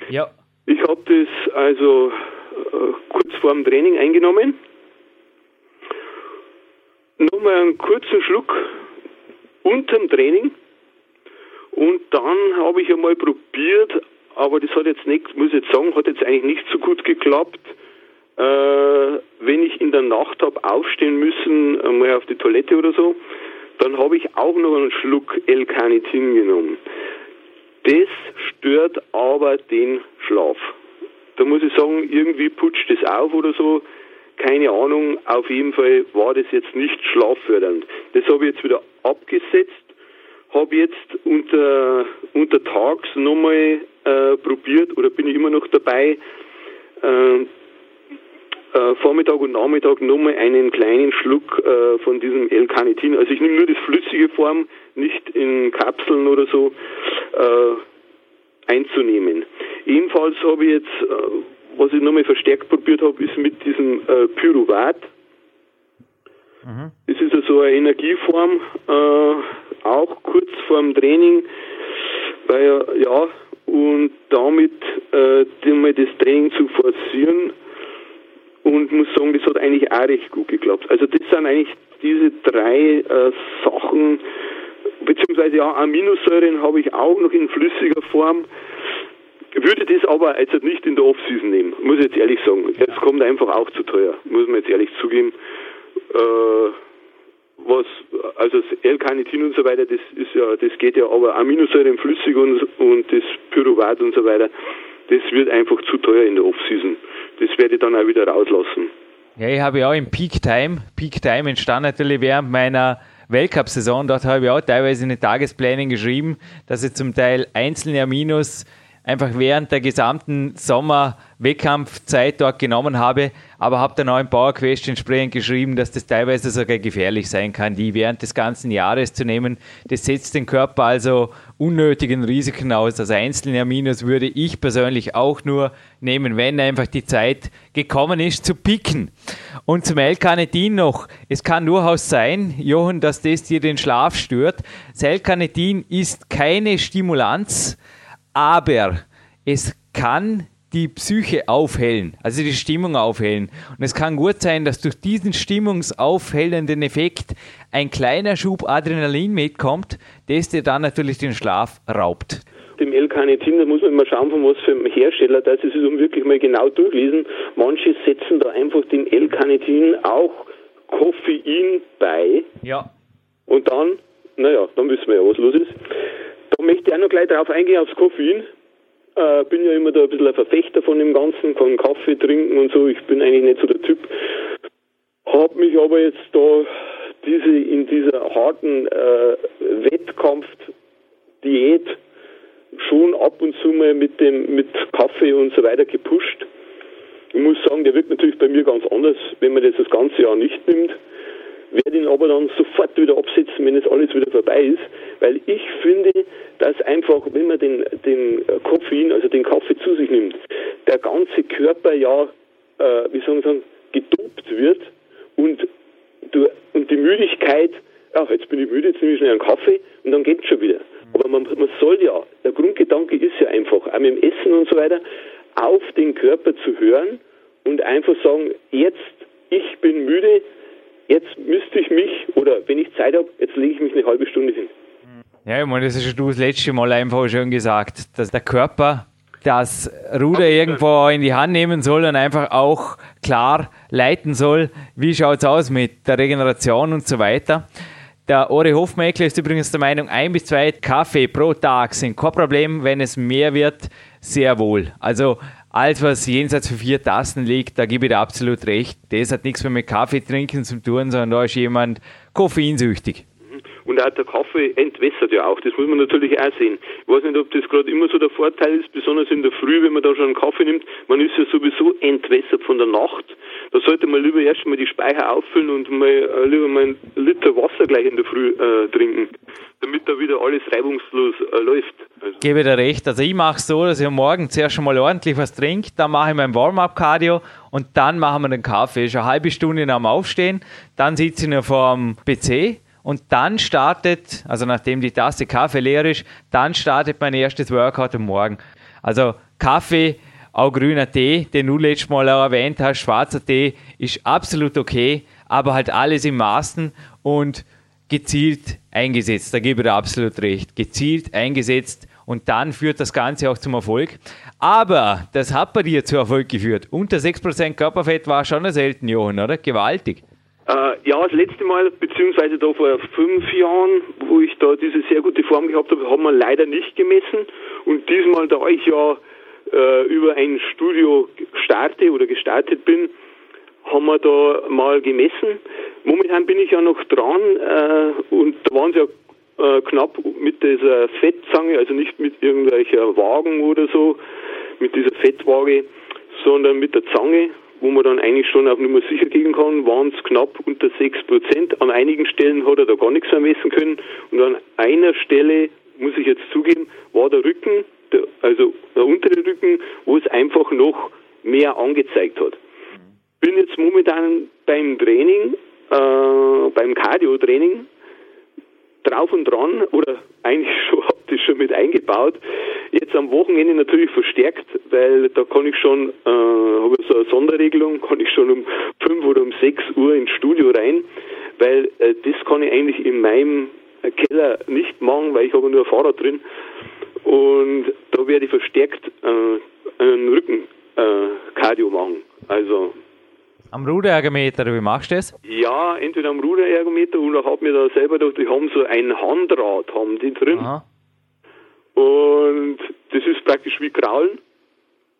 Ja. Ich habe das also äh, kurz vor dem Training eingenommen. Nochmal einen kurzen Schluck unterm Training. Und dann habe ich einmal probiert, aber das hat jetzt nicht, muss ich jetzt sagen, hat jetzt eigentlich nicht so gut geklappt. Äh, wenn ich in der Nacht habe aufstehen müssen, einmal auf die Toilette oder so, dann habe ich auch noch einen Schluck L-Carnitin genommen. Das stört aber den Schlaf. Da muss ich sagen, irgendwie putscht es auf oder so. Keine Ahnung, auf jeden Fall war das jetzt nicht schlaffördernd. Das habe ich jetzt wieder abgesetzt, habe jetzt unter, unter Tags nochmal äh, probiert oder bin ich immer noch dabei, äh, äh, Vormittag und Nachmittag nochmal einen kleinen Schluck äh, von diesem L-Carnitin. Also ich nehme nur das flüssige Form, nicht in Kapseln oder so, äh, einzunehmen. Ebenfalls habe ich jetzt, äh, was ich nochmal verstärkt probiert habe, ist mit diesem äh, Pyruvat. Mhm. Das ist also eine Energieform, äh, auch kurz vor dem Training, weil ja, und damit äh, das Training zu forcieren, und muss sagen, das hat eigentlich auch recht gut geklappt. Also das sind eigentlich diese drei äh, Sachen, beziehungsweise ja, Aminosäuren habe ich auch noch in flüssiger Form. Würde das aber jetzt nicht in der Offseason nehmen, muss ich jetzt ehrlich sagen. Es kommt einfach auch zu teuer, muss man jetzt ehrlich zugeben. Äh, was, also das L-Carnitin und so weiter, das ist ja, das geht ja, aber Aminosäuren flüssig und, und das Pyruvat und so weiter, das wird einfach zu teuer in der Offseason. Das werde ich dann auch wieder rauslassen. Ja, ich habe ja auch im Peak Time, Peak Time entstand natürlich während meiner Weltcup-Saison, dort habe ich auch teilweise in den Tagesplänen geschrieben, dass ich zum Teil einzelne Aminos einfach während der gesamten Sommer-Wettkampfzeit dort genommen habe, aber habe dann auch im Power Quest entsprechend geschrieben, dass das teilweise sogar gefährlich sein kann, die während des ganzen Jahres zu nehmen. Das setzt den Körper also unnötigen Risiken aus. Also einzelne Aminos würde ich persönlich auch nur nehmen, wenn einfach die Zeit gekommen ist zu picken. Und zum L-Carnitin noch. Es kann durchaus sein, Johann, dass das dir den Schlaf stört. Das L-Carnitin ist keine Stimulanz, aber es kann die Psyche aufhellen, also die Stimmung aufhellen. Und es kann gut sein, dass durch diesen stimmungsaufhellenden Effekt ein kleiner Schub Adrenalin mitkommt, das dir dann natürlich den Schlaf raubt. Dem L-Carnitin, da muss man immer schauen, von was für einem Hersteller das ist, um wirklich mal genau durchlesen. Manche setzen da einfach dem L-Carnitin auch Koffein bei. Ja. Und dann, naja, dann wissen wir ja, was los ist. Da möchte ich auch noch gleich drauf eingehen, aufs Koffein. Äh, bin ja immer da ein bisschen ein Verfechter von dem Ganzen, kann Kaffee trinken und so. Ich bin eigentlich nicht so der Typ. Hab mich aber jetzt da diese in dieser harten äh, Wettkampf-Diät schon ab und zu mal mit dem mit Kaffee und so weiter gepusht. Ich muss sagen, der wirkt natürlich bei mir ganz anders, wenn man das das ganze Jahr nicht nimmt werde ihn aber dann sofort wieder absetzen, wenn es alles wieder vorbei ist, weil ich finde, dass einfach, wenn man den, den Koffein, also den Kaffee zu sich nimmt, der ganze Körper ja, äh, wie soll man sagen, gedopt wird und, du, und die Müdigkeit, ach, jetzt bin ich müde, jetzt nehme ich schnell einen Kaffee und dann geht es schon wieder. Aber man, man soll ja, der Grundgedanke ist ja einfach, auch mit dem Essen und so weiter, auf den Körper zu hören und einfach sagen, jetzt, ich bin müde, jetzt müsste ich mich, oder wenn ich Zeit habe, jetzt lege ich mich eine halbe Stunde hin. Ja, ich meine, das hast du das letzte Mal einfach schon gesagt, dass der Körper das Ruder irgendwo in die Hand nehmen soll und einfach auch klar leiten soll, wie schaut es aus mit der Regeneration und so weiter. Der Ori Hofmeckler ist übrigens der Meinung, ein bis zwei Kaffee pro Tag sind kein Problem, wenn es mehr wird, sehr wohl. Also alles, was jenseits von vier Tassen liegt, da gebe ich dir absolut recht. Das hat nichts mehr mit Kaffee trinken zu tun, sondern da ist jemand koffeinsüchtig. Und auch der Kaffee entwässert ja auch. Das muss man natürlich auch sehen. Ich weiß nicht, ob das gerade immer so der Vorteil ist, besonders in der Früh, wenn man da schon einen Kaffee nimmt. Man ist ja sowieso entwässert von der Nacht. Da sollte man lieber erst mal die Speicher auffüllen und mal äh, lieber mal einen Liter Wasser gleich in der Früh äh, trinken, damit da wieder alles reibungslos äh, läuft. Also. Gebe dir recht. Also ich mache es so, dass ich am Morgen zuerst schon mal ordentlich was trinke, dann mache ich mein Warm-up-Cardio und dann machen wir den Kaffee. Ist eine halbe Stunde nach dem Aufstehen, dann sitze ich noch vor dem PC und dann startet, also nachdem die Tasse Kaffee leer ist, dann startet mein erstes Workout am Morgen. Also Kaffee, auch grüner Tee, den du letztes Mal auch erwähnt hast, schwarzer Tee, ist absolut okay, aber halt alles im Maßen und gezielt eingesetzt. Da gebe ich dir absolut recht. Gezielt eingesetzt und dann führt das Ganze auch zum Erfolg. Aber das hat bei dir zu Erfolg geführt. Unter 6% Körperfett war schon selten, Johann, oder? Gewaltig. Äh, ja, das letzte Mal, beziehungsweise da vor fünf Jahren, wo ich da diese sehr gute Form gehabt habe, haben wir leider nicht gemessen. Und diesmal, da ich ja äh, über ein Studio starte oder gestartet bin, haben wir da mal gemessen. Momentan bin ich ja noch dran äh, und da waren sie ja äh, knapp mit dieser Fettzange, also nicht mit irgendwelcher Wagen oder so, mit dieser Fettwaage, sondern mit der Zange wo man dann eigentlich schon auf Nummer sicher gehen kann, waren es knapp unter 6 Prozent. An einigen Stellen hat er da gar nichts ermessen können und an einer Stelle, muss ich jetzt zugeben, war der Rücken, der, also der untere Rücken, wo es einfach noch mehr angezeigt hat. Bin jetzt momentan beim Training, äh, beim Cardio-Training drauf und dran oder eigentlich schon das schon mit eingebaut. Jetzt am Wochenende natürlich verstärkt, weil da kann ich schon, äh, habe so eine Sonderregelung, kann ich schon um 5 oder um 6 Uhr ins Studio rein, weil äh, das kann ich eigentlich in meinem Keller nicht machen, weil ich habe nur ein Fahrrad drin. Und da werde ich verstärkt äh, einen Rücken-Cardio äh, machen. Also am Ruderergometer, wie machst du das? Ja, entweder am Ruderergometer oder habe mir da selber gedacht, die haben so ein Handrad, haben die drin. Aha. Und das ist praktisch wie Kraulen.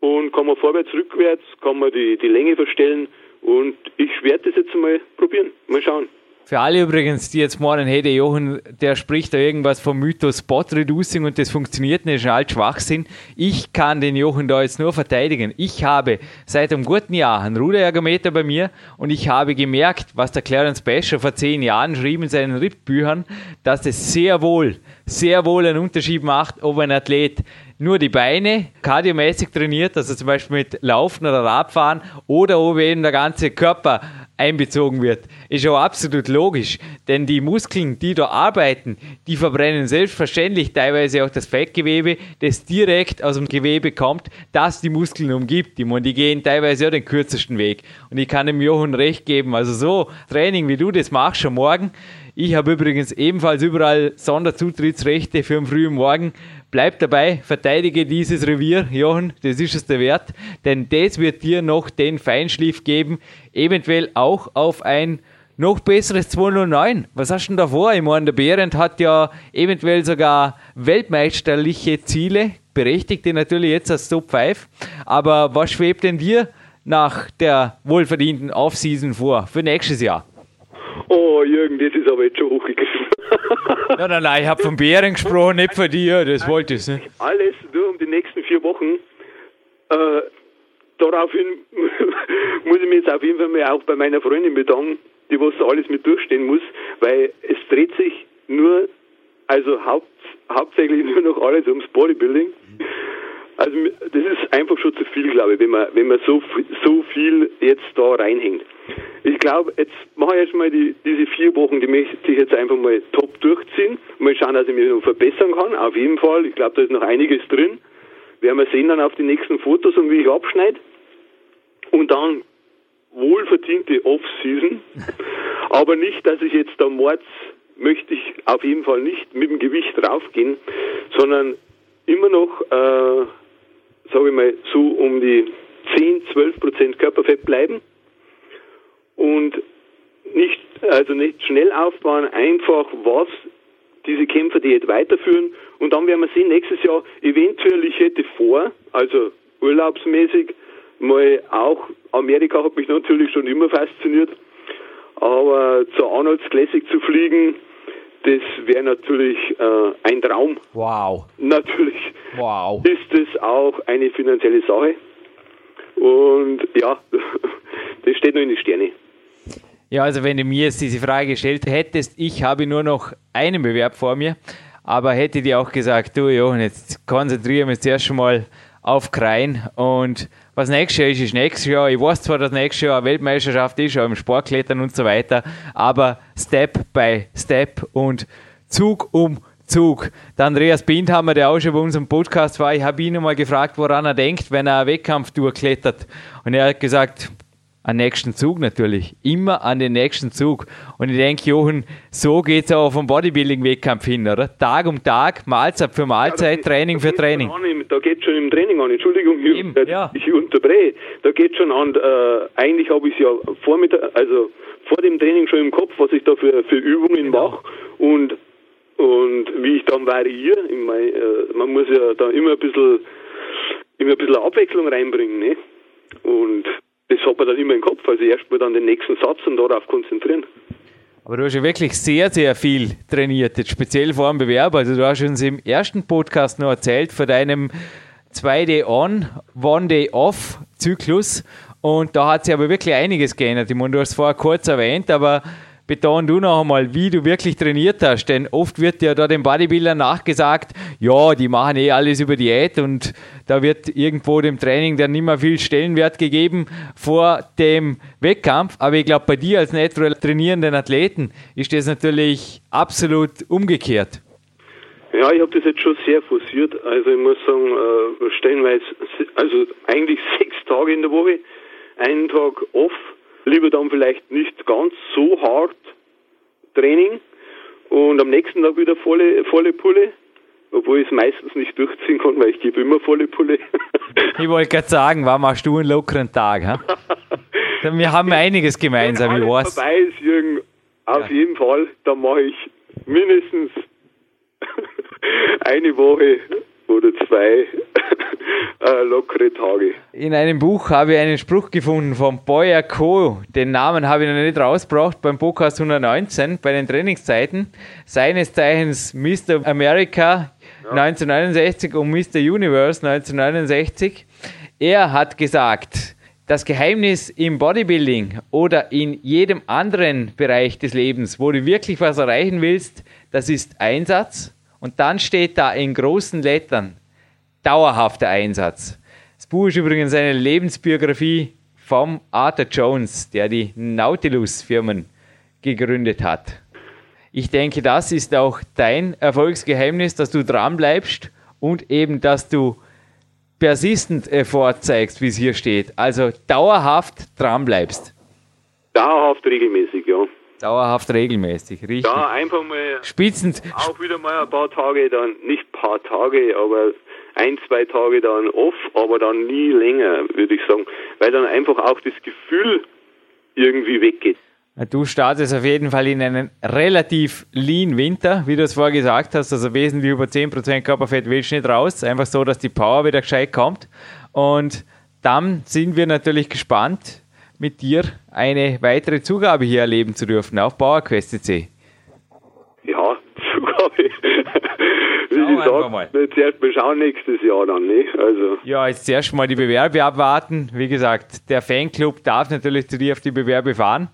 Und kann man vorwärts, rückwärts, kann man die, die Länge verstellen. Und ich werde das jetzt mal probieren. Mal schauen. Für alle übrigens, die jetzt meinen, hey, der Jochen, der spricht da irgendwas vom Mythos Spot Reducing und das funktioniert nicht, ist halt Schwachsinn. Ich kann den Jochen da jetzt nur verteidigen. Ich habe seit einem guten Jahr einen Ruderergometer bei mir und ich habe gemerkt, was der Clarence Basher vor zehn Jahren schrieb in seinen RIP-Büchern, dass es sehr wohl, sehr wohl einen Unterschied macht, ob ein Athlet nur die Beine kardiomäßig trainiert, also zum Beispiel mit Laufen oder Radfahren, oder ob eben der ganze Körper einbezogen wird. Ist auch absolut logisch, denn die Muskeln, die da arbeiten, die verbrennen selbstverständlich teilweise auch das Fettgewebe, das direkt aus dem Gewebe kommt, das die Muskeln umgibt. Die, die gehen teilweise auch den kürzesten Weg. Und ich kann dem Jochen recht geben, also so Training, wie du das machst, schon morgen. Ich habe übrigens ebenfalls überall Sonderzutrittsrechte für den frühen Morgen. Bleib dabei, verteidige dieses Revier, Jochen, das ist es der Wert, denn das wird dir noch den Feinschliff geben, eventuell auch auf ein noch besseres 209. Was hast du denn da vor? Ich meine, der Behrendt hat ja eventuell sogar weltmeisterliche Ziele, berechtigte natürlich jetzt als Top 5. Aber was schwebt denn dir nach der wohlverdienten Offseason vor für nächstes Jahr? Oh, Jürgen, das ist aber jetzt schon hochgegriffen. nein, nein, nein, ich habe von Bären gesprochen, nicht von dir, das wollte ich. Ne? Alles nur um die nächsten vier Wochen. Äh, daraufhin muss ich mich jetzt auf jeden Fall mal auch bei meiner Freundin bedanken, die was alles mit durchstehen muss, weil es dreht sich nur, also haupt, hauptsächlich nur noch alles ums Bodybuilding. Also das ist einfach schon zu viel, glaube ich, wenn man, wenn man so, so viel jetzt da reinhängt. Ich glaube, jetzt mache ich jetzt mal die, diese vier Wochen, die möchte ich jetzt einfach mal top durchziehen. Mal schauen, dass ich mich noch verbessern kann. Auf jeden Fall. Ich glaube, da ist noch einiges drin. Werden wir sehen dann auf die nächsten Fotos und wie ich abschneide. Und dann wohlverdiente Off-Season. Aber nicht, dass ich jetzt da Mords möchte ich auf jeden Fall nicht mit dem Gewicht raufgehen, sondern immer noch äh, sage ich mal, so um die 10, 12 Prozent Körperfett bleiben und nicht, also nicht schnell aufbauen, einfach was diese Kämpfer die jetzt weiterführen. Und dann werden wir sehen, nächstes Jahr eventuell, ich hätte vor, also urlaubsmäßig, mal auch, Amerika hat mich natürlich schon immer fasziniert, aber zur Arnolds Classic zu fliegen, das wäre natürlich äh, ein Traum. Wow. Natürlich Wow. ist es auch eine finanzielle Sache. Und ja, das steht noch in den Sternen. Ja, also wenn du mir jetzt diese Frage gestellt hättest, ich habe nur noch einen Bewerb vor mir, aber hätte dir auch gesagt, du Johann, jetzt konzentrieren wir uns zuerst schon mal auf Krein und was nächstes Jahr ist, ist nächstes Jahr. Ich weiß zwar, dass nächstes Jahr eine Weltmeisterschaft ist, auch im Sportklettern und so weiter, aber Step by Step und Zug um Zug. Der Andreas Bindhammer, der auch schon bei unserem Podcast war, ich habe ihn einmal gefragt, woran er denkt, wenn er einen Wettkampf durchklettert. Und er hat gesagt, an nächsten Zug natürlich. Immer an den nächsten Zug. Und ich denke, Jochen, so geht es auch vom Bodybuilding-Wettkampf hin, oder? Tag um Tag, Mahlzeit für Mahlzeit, Training für Training. Da geht schon im Training an. Entschuldigung, ich, Eben, ja. ich unterbreche. Da geht schon an. Äh, eigentlich habe ich es ja Vormittag, also vor dem Training schon im Kopf, was ich da für, für Übungen Genau. mache und und wie ich dann variiere. Ich mein, äh, man muss ja da immer ein bisschen immer ein bisschen Abwechslung reinbringen, ne? Und das hat man dann immer im Kopf. Also erstmal dann den nächsten Satz und darauf konzentrieren. Aber du hast ja wirklich sehr, sehr viel trainiert, jetzt speziell vor dem Bewerb. Also du hast uns im ersten Podcast noch erzählt von deinem 2-Day-On, One-Day-Off-Zyklus. Und da hat sich aber wirklich einiges geändert. Ich meine, du hast es vorher kurz erwähnt, aber beton du noch einmal, wie du wirklich trainiert hast. Denn oft wird ja da den Bodybuildern nachgesagt, ja, die machen eh alles über Diät und da wird irgendwo dem Training dann nicht mehr viel Stellenwert gegeben vor dem Wettkampf. Aber ich glaube, bei dir als natural trainierenden Athleten ist das natürlich absolut umgekehrt. Ja, ich habe das jetzt schon sehr forciert. Also ich muss sagen, äh, stellenweise, also eigentlich sechs Tage in der Woche, einen Tag off, lieber dann vielleicht nicht ganz so hart Training und am nächsten Tag wieder volle, volle Pulle, obwohl ich es meistens nicht durchziehen kann, weil ich gebe immer volle Pulle. Ich wollte gerade sagen, wann machst du einen lockeren Tag? Hä? Wir haben einiges gemeinsam, ich Wenn alles weiß. vorbei ist, Jürgen, auf jeden Fall, dann mache ich mindestens eine Woche oder zwei äh, lockere Tage. In einem Buch habe ich einen Spruch gefunden von Boyer Co. Den Namen habe ich noch nicht rausgebracht beim Podcast 119 bei den Trainingszeiten. Seines Zeichens Mr. America 1969 und Mr. Universe 1969. Er hat gesagt, das Geheimnis im Bodybuilding oder in jedem anderen Bereich des Lebens, wo du wirklich was erreichen willst, das ist Einsatz. Und dann steht da in großen Lettern dauerhafter Einsatz. Das Buch ist übrigens eine Lebensbiografie vom Arthur Jones, der die Nautilus-Firmen gegründet hat. Ich denke, das ist auch dein Erfolgsgeheimnis, dass du dranbleibst und eben, dass du persistent Effort zeigst, wie es hier steht. Also dauerhaft dranbleibst. Dauerhaft regelmäßig. Dauerhaft regelmäßig, richtig. Ja, einfach mal Spitzen, auch wieder mal ein paar Tage dann, nicht paar Tage, aber ein, zwei Tage dann off, aber dann nie länger, würde ich sagen, weil dann einfach auch das Gefühl irgendwie weggeht. Du startest auf jeden Fall in einen relativ lean Winter, wie du es vorher gesagt hast, also wesentlich über 10% Körperfett willst du nicht raus, einfach so, dass die Power wieder gescheit kommt. Und dann sind wir natürlich gespannt, mit dir eine weitere Zugabe hier erleben zu dürfen auf PowerQuest CC. Ja, Zugabe. Wie gesagt, mal. wir zuerst mal schauen nächstes Jahr dann, ne? Also, Ja, jetzt zuerst mal die Bewerbe abwarten. Wie gesagt, der Fanclub darf natürlich zu dir auf die Bewerbe fahren.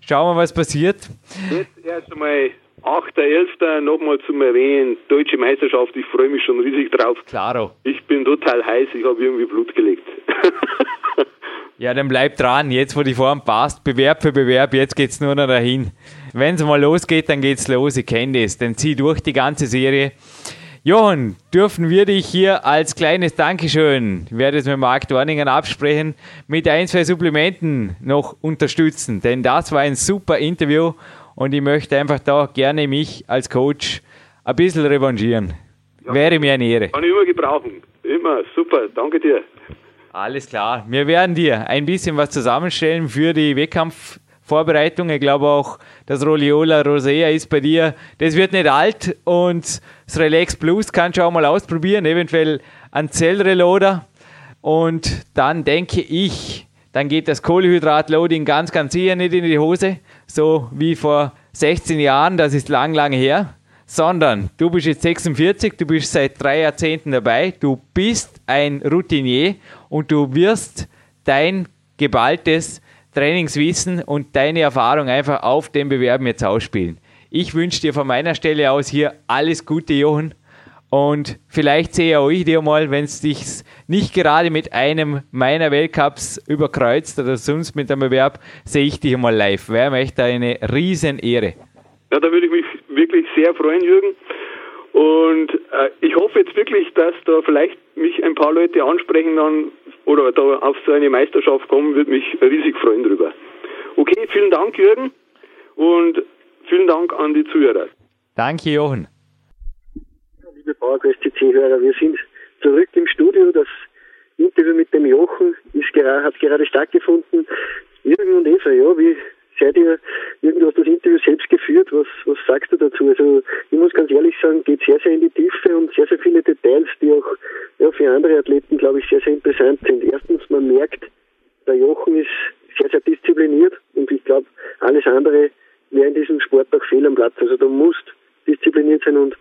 Schauen wir, was passiert. jetzt erst einmal 8.11. nochmal zum Erwähnen, Deutsche Meisterschaft, ich freue mich schon riesig drauf. Klaro. Ich bin total heiß, ich habe irgendwie Blut gelegt. Ja, dann bleib dran. Jetzt, wo die Form passt, Bewerb für Bewerb, jetzt geht's nur noch dahin. Wenn es mal losgeht, dann geht's los. Ich kenne das. Dann zieh durch die ganze Serie. Johann, dürfen wir dich hier als kleines Dankeschön, ich werde es mit Marc Dorningen absprechen, mit ein, zwei Supplementen noch unterstützen. Denn das war ein super Interview und ich möchte einfach da gerne mich als Coach ein bisschen revanchieren. Wäre mir eine Ehre. Kann ich immer gebrauchen. Immer, super, danke dir. Alles klar. Wir werden dir ein bisschen was zusammenstellen für die Wettkampfvorbereitung. Ich glaube auch, das Roliola Rosea ist bei dir. Das wird nicht alt und das Relax Plus kannst du auch mal ausprobieren. Eventuell ein Zellreloader. Und dann denke ich, dann geht das Kohlenhydratloading ganz, ganz sicher nicht in die Hose. So wie vor 16 Jahren, das ist lang, lang her, sondern du bist jetzt 46, du bist seit drei Jahrzehnten dabei, du bist ein Routinier und du wirst dein geballtes Trainingswissen und deine Erfahrung einfach auf dem Bewerben jetzt ausspielen. Ich wünsche dir von meiner Stelle aus hier alles Gute, Jochen. Und vielleicht sehe auch ich dir mal, wenn es dich nicht gerade mit einem meiner Weltcups überkreuzt oder sonst mit einem Bewerb, sehe ich dich mal live. Wäre mir echt eine riesen Ehre. Ja, da würde ich mich wirklich sehr freuen, Jürgen. Und äh, ich hoffe jetzt wirklich, dass da vielleicht mich ein paar Leute ansprechen dann oder da auf so eine Meisterschaft kommen, würde mich riesig freuen drüber. Okay, vielen Dank, Jürgen. Und vielen Dank an die Zuhörer. Danke, Jochen. Liebe CC-Hörer, wir sind zurück im Studio. Das Interview mit dem Jochen ist, hat gerade stattgefunden. Jürgen und Eva, ja, wie seid ihr, du hast das Interview selbst geführt. Was, was sagst du dazu? Also, ich muss ganz ehrlich sagen, geht sehr, sehr in die Tiefe und sehr, sehr viele Details, die auch ja, für andere Athleten, glaube ich, sehr, sehr interessant sind. Erstens, man merkt, der Jochen ist sehr, sehr diszipliniert und ich glaube, alles andere wäre in diesem Sport auch fehl am Platz. Also, du musst diszipliniert sein und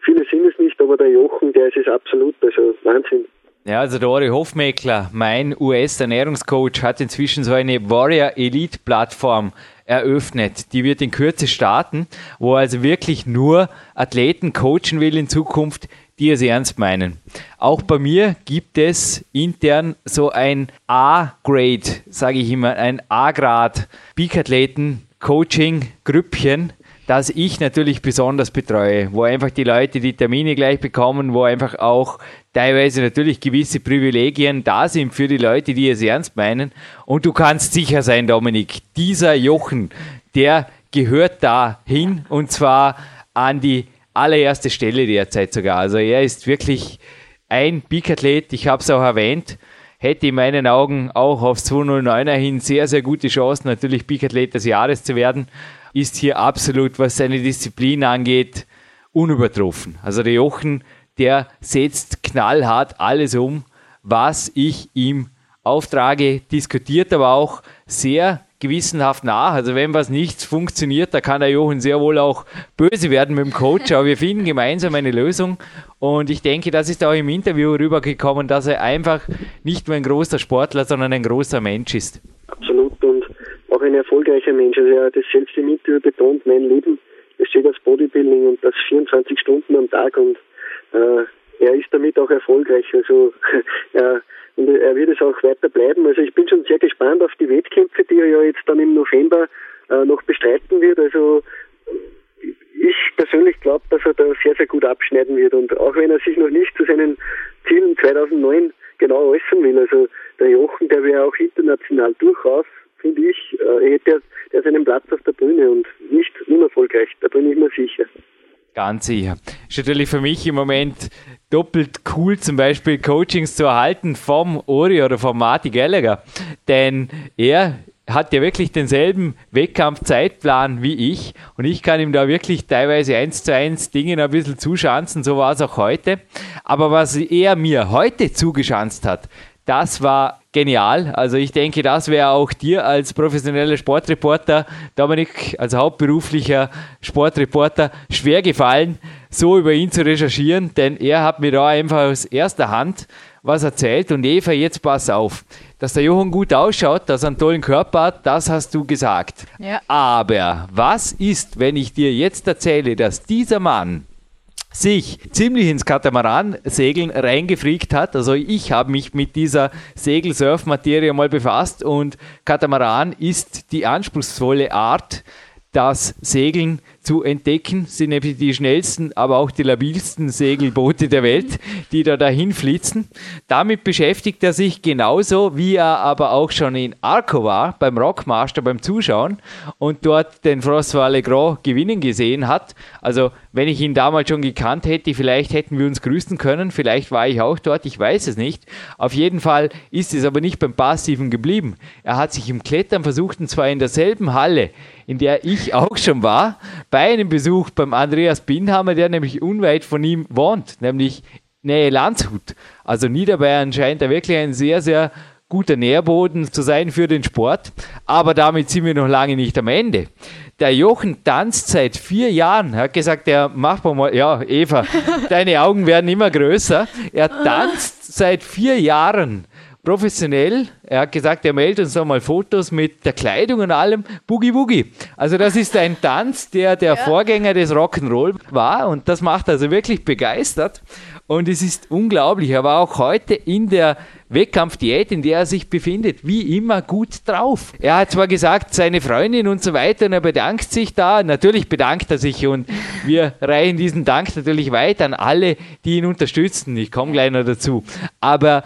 viele sind es nicht, aber der Jochen, der ist es absolut. Also, Wahnsinn. Ja, also der Ori Hofmeckler, mein US-Ernährungscoach, hat inzwischen so eine Warrior Elite Plattform eröffnet. Die wird in Kürze starten, wo er also wirklich nur Athleten coachen will in Zukunft, die es ernst meinen. Auch bei mir gibt es intern so ein A-Grade, sage ich immer, ein A-Grad Peak-Athleten-Coaching-Grüppchen, das ich natürlich besonders betreue, wo einfach die Leute die Termine gleich bekommen, wo einfach auch teilweise natürlich gewisse Privilegien da sind für die Leute, die es ernst meinen. Und du kannst sicher sein, Dominik, dieser Jochen, der gehört da hin und zwar an die allererste Stelle derzeit sogar. Also er ist wirklich ein Bikathlet, ich habe es auch erwähnt, hätte in meinen Augen auch aufs 209er hin sehr, sehr gute Chancen, natürlich Bikathlet des Jahres zu werden ist hier absolut, was seine Disziplin angeht, unübertroffen. Also der Jochen, der setzt knallhart alles um, was ich ihm auftrage, diskutiert aber auch sehr gewissenhaft nach. Also wenn was nicht funktioniert, da kann der Jochen sehr wohl auch böse werden mit dem Coach, aber wir finden gemeinsam eine Lösung und ich denke, das ist auch im Interview rübergekommen, dass er einfach nicht nur ein großer Sportler, sondern ein großer Mensch ist. Absolut auch ein erfolgreicher Mensch. Also er hat das selbst im Interview betont, mein Leben besteht aus Bodybuilding und das 24 Stunden am Tag und äh, er ist damit auch erfolgreich. Also er, und er wird es auch weiter bleiben. Also ich bin schon sehr gespannt auf die Wettkämpfe, die er ja jetzt dann im November äh, noch bestreiten wird. Also ich persönlich glaube, dass er da sehr, sehr gut abschneiden wird. Und auch wenn er sich noch nicht zu seinen Zielen 2009 genau äußern will, also der Jochen, der wäre auch international durchaus finde ich, äh, hätte er seinen Platz auf der Bühne und nicht unerfolgreich. Da bin ich mir sicher. Ganz sicher. Ist natürlich für mich im Moment doppelt cool, zum Beispiel Coachings zu erhalten vom Ori oder vom Marty Gallagher. Denn er hat ja wirklich denselben Wettkampfzeitplan wie ich und ich kann ihm da wirklich teilweise eins zu eins Dinge ein bisschen zuschanzen, so war es auch heute. Aber was er mir heute zugeschanzt hat, das war genial. Also ich denke, das wäre auch dir als professioneller Sportreporter, Dominik, als hauptberuflicher Sportreporter, schwer gefallen, so über ihn zu recherchieren, denn er hat mir da einfach aus erster Hand was erzählt. Und Eva, jetzt pass auf, dass der Johann gut ausschaut, dass er einen tollen Körper hat, das hast du gesagt. Ja. Aber was ist, wenn ich dir jetzt erzähle, dass dieser Mann sich ziemlich ins Katamaran-Segeln reingefriegt hat. Also ich habe mich mit dieser Segelsurf-Materie mal befasst und Katamaran ist die anspruchsvolle Art, das Segeln zu entdecken, sind nämlich die schnellsten, aber auch die labilsten Segelboote der Welt, die da dahin flitzen. Damit beschäftigt er sich genauso, wie er aber auch schon in Arco war, beim Rockmaster, beim Zuschauen und dort den François Legrand gewinnen gesehen hat. Also, wenn ich ihn damals schon gekannt hätte, vielleicht hätten wir uns grüßen können, vielleicht war ich auch dort, ich weiß es nicht. Auf jeden Fall ist es aber nicht beim Passiven geblieben. Er hat sich im Klettern versucht, und zwar in derselben Halle, in der ich auch schon war, bei einem Besuch beim Andreas Binhammer, der nämlich unweit von ihm wohnt, nämlich Nähe Landshut. Also Niederbayern scheint da wirklich ein sehr, sehr guter Nährboden zu sein für den Sport. Aber damit sind wir noch lange nicht am Ende. Der Jochen tanzt seit vier Jahren. Er hat gesagt, er macht mal, ja, Eva, deine Augen werden immer größer. Er tanzt seit vier Jahren professionell. Er hat gesagt, er meldet uns nochmal Fotos mit der Kleidung und allem. Boogie Woogie. Also das ist ein Tanz, der der ja. Vorgänger des Rock'n'Roll war und das macht also wirklich begeistert. Und es ist unglaublich. Er war auch heute in der Wettkampfdiät, in der er sich befindet, wie immer gut drauf. Er hat zwar gesagt, seine Freundin und so weiter, und er bedankt sich da. Natürlich bedankt er sich und wir reichen diesen Dank natürlich weiter an alle, die ihn unterstützen. Ich komme gleich noch dazu. Aber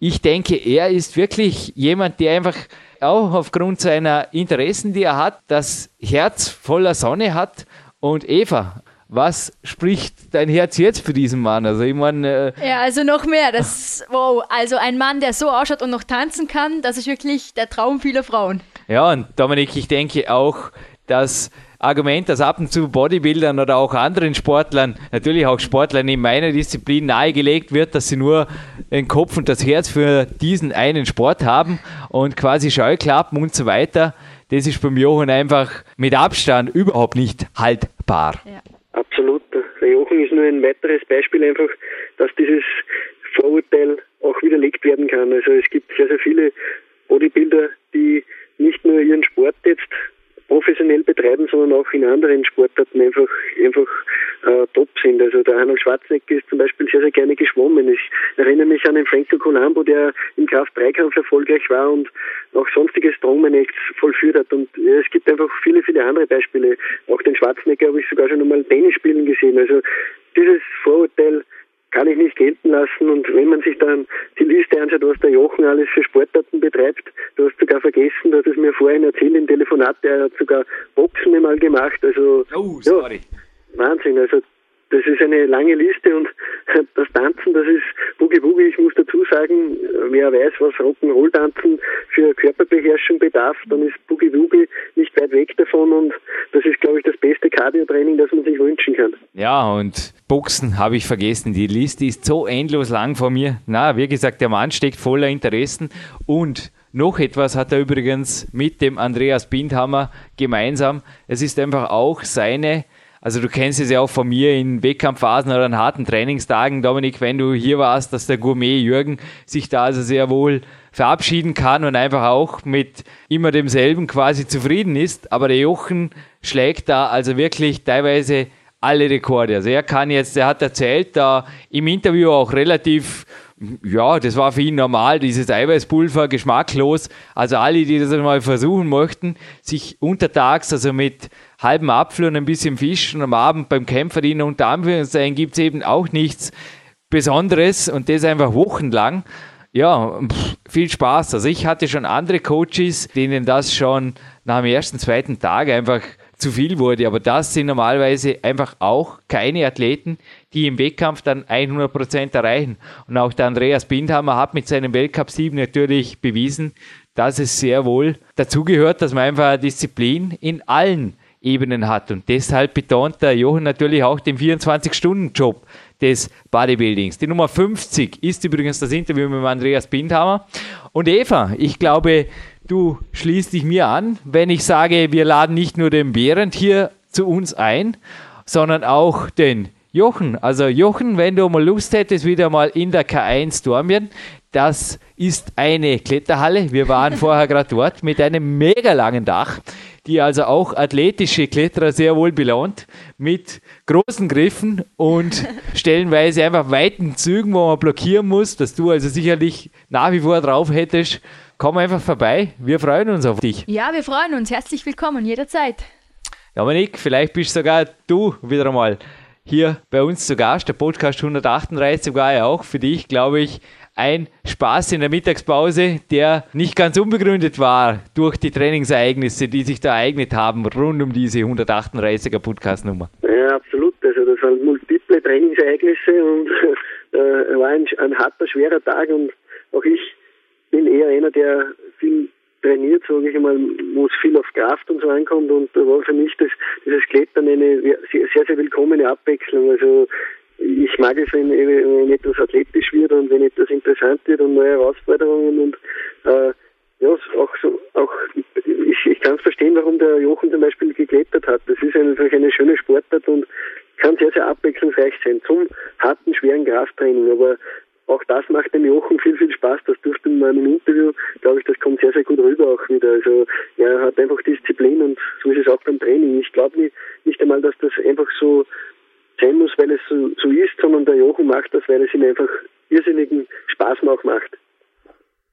ich denke, er ist wirklich jemand, der einfach auch aufgrund seiner Interessen, die er hat, das Herz voller Sonne hat. Und Eva, was spricht dein Herz jetzt für diesen Mann? Also ich meine, äh ja, also noch mehr. Das, wow, also ein Mann, der so ausschaut und noch tanzen kann, das ist wirklich der Traum vieler Frauen. Ja, und Dominik, ich denke auch, dass Argument, das ab und zu Bodybuildern oder auch anderen Sportlern, natürlich auch Sportlern in meiner Disziplin nahegelegt wird, dass sie nur den Kopf und das Herz für diesen einen Sport haben und quasi Scheuklappen und so weiter. Das ist beim Jochen einfach mit Abstand überhaupt nicht haltbar. Ja. Absolut. Der Jochen ist nur ein weiteres Beispiel einfach, dass dieses Vorurteil auch widerlegt werden kann. Also es gibt sehr, sehr viele Bodybuilder, die nicht nur ihren Sport jetzt professionell betreiben, sondern auch in anderen Sportarten einfach einfach äh, top sind. Also der Arnold Schwarzenegger ist zum Beispiel sehr, sehr gerne geschwommen. Ich erinnere mich an den Franco Colombo, der im Kraft-Dreikampf erfolgreich war und auch sonstige Strongman-Acts vollführt hat. Und ja, es gibt einfach viele, viele andere Beispiele. Auch den Schwarzenegger habe ich sogar schon einmal Tennis spielen gesehen. Also dieses Vorurteil kann ich nicht gelten lassen. Und wenn man sich dann die Liste anschaut, was der Jochen alles für Sportarten betreibt, du hast sogar vergessen, dass es mir vorhin erzählt im Telefonat, der hat sogar Boxen einmal gemacht. Also, oh, sorry. Ja, Wahnsinn. Also das ist eine lange Liste und das Tanzen, das ist Boogie Boogie. Ich muss dazu sagen, wer weiß, was Rock'n'Roll-Tanzen für Körperbeherrschung bedarf, dann ist Boogie Boogie nicht weit weg davon und das ist, glaube ich, das beste Cardio-Training, das man sich wünschen kann. Ja, und Boxen habe ich vergessen. Die Liste ist so endlos lang vor mir. Na, wie gesagt, der Mann steckt voller Interessen und noch etwas hat er übrigens mit dem Andreas Bindhammer gemeinsam. Es ist einfach auch seine also du kennst es ja auch von mir in Wettkampfphasen oder an harten Trainingstagen, Dominik, wenn du hier warst, dass der Gourmet Jürgen sich da also sehr wohl verabschieden kann und einfach auch mit immer demselben quasi zufrieden ist. Aber der Jochen schlägt da also wirklich teilweise alle Rekorde. Also er kann jetzt, er hat erzählt da im Interview auch relativ ja, das war für ihn normal, dieses Eiweißpulver, geschmacklos. Also alle, die das mal versuchen möchten, sich untertags, also mit halben Apfel und ein bisschen Fisch und am Abend beim Kämpferdienst unter Anführungszeichen gibt es eben auch nichts Besonderes und das einfach wochenlang. Ja, pff, viel Spaß. Also ich hatte schon andere Coaches, denen das schon nach dem ersten, zweiten Tag einfach zu viel wurde. Aber das sind normalerweise einfach auch keine Athleten, die im Wettkampf dann 100% erreichen. Und auch der Andreas Bindhammer hat mit seinem Weltcup-Sieg natürlich bewiesen, dass es sehr wohl dazugehört, dass man einfach Disziplin in allen Ebenen hat. Und deshalb betont der Jochen natürlich auch den 24-Stunden-Job des Bodybuildings. Die Nummer 50 ist übrigens das Interview mit Andreas Bindhammer. Und Eva, ich glaube, du schließt dich mir an, wenn ich sage, wir laden nicht nur den Behrend hier zu uns ein, sondern auch den Jochen. Also Jochen, wenn du mal Lust hättest, wieder mal in der K1 Dormien, das ist eine Kletterhalle. Wir waren vorher gerade dort mit einem mega langen Dach die also auch athletische Kletterer sehr wohl belohnt, mit großen Griffen und stellenweise einfach weiten Zügen, wo man blockieren muss, dass du also sicherlich nach wie vor drauf hättest. Komm einfach vorbei, wir freuen uns auf dich. Ja, wir freuen uns, herzlich willkommen, jederzeit. Dominik, vielleicht bist sogar du wieder einmal hier bei uns zu Gast, der Podcast 138 sogar ja auch für dich, glaube ich, ein Spaß in der Mittagspause, der nicht ganz unbegründet war durch die Trainingsereignisse, die sich da ereignet haben rund um diese 138er Podcast-Nummer. Ja, absolut. Also das waren multiple Trainingsereignisse und äh, war ein, ein harter, schwerer Tag und auch ich bin eher einer, der viel trainiert, sage ich mal, wo es viel auf Kraft und so ankommt und da war für mich das, dieses Klettern eine sehr, sehr willkommene Abwechslung. Also ich mag es, wenn, wenn etwas athletisch wird und wenn etwas interessant wird und neue Herausforderungen und äh, ja, auch so, auch ich, ich kann es verstehen, warum der Jochen zum Beispiel geklettert hat. Das ist einfach eine schöne Sportart und kann sehr, sehr abwechslungsreich sein zum harten, schweren Krafttraining. Aber auch das macht dem Jochen viel, viel Spaß. Das durfte man im Interview, glaube ich, das kommt sehr, sehr gut rüber auch wieder. Also er hat einfach Disziplin und so ist es auch beim Training. Ich glaube nicht, nicht einmal, dass das einfach so sein muss, weil es so, so ist, sondern der Jochen macht das, weil es ihm einfach irrsinnigen Spaß auch macht.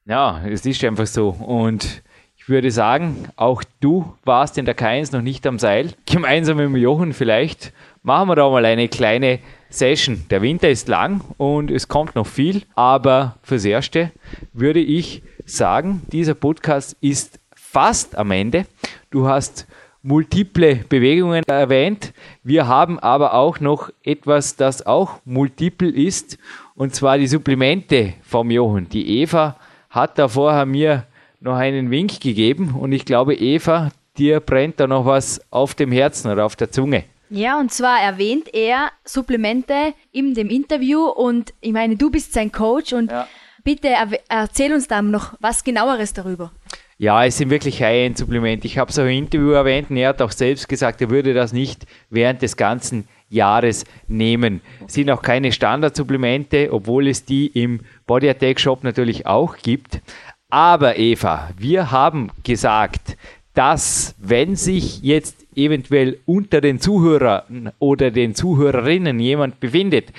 Ja, es ist einfach so. Und ich würde sagen, auch du warst in der K1 noch nicht am Seil. Gemeinsam mit dem Jochen vielleicht machen wir da mal eine kleine Session. Der Winter ist lang und es kommt noch viel, aber fürs Erste würde ich sagen, dieser Podcast ist fast am Ende. Du hast multiple Bewegungen erwähnt. Wir haben aber auch noch etwas, das auch multiple ist, und zwar die Supplemente vom Jochen. Die Eva hat da vorher mir noch einen Wink gegeben und ich glaube, Eva, dir brennt da noch was auf dem Herzen oder auf der Zunge. Ja, und zwar erwähnt er Supplemente in dem Interview und ich meine, du bist sein Coach und ja. bitte erzähl uns da noch was genaueres darüber. Ja, es sind wirklich High-End-Supplemente. Ich habe es auch im Interview erwähnt und er hat auch selbst gesagt, er würde das nicht während des ganzen Jahres nehmen. Es sind auch keine Standardsupplemente, obwohl es die im Body Attack Shop natürlich auch gibt. Aber Eva, wir haben gesagt, dass wenn sich jetzt eventuell unter den Zuhörern oder den Zuhörerinnen jemand befindet,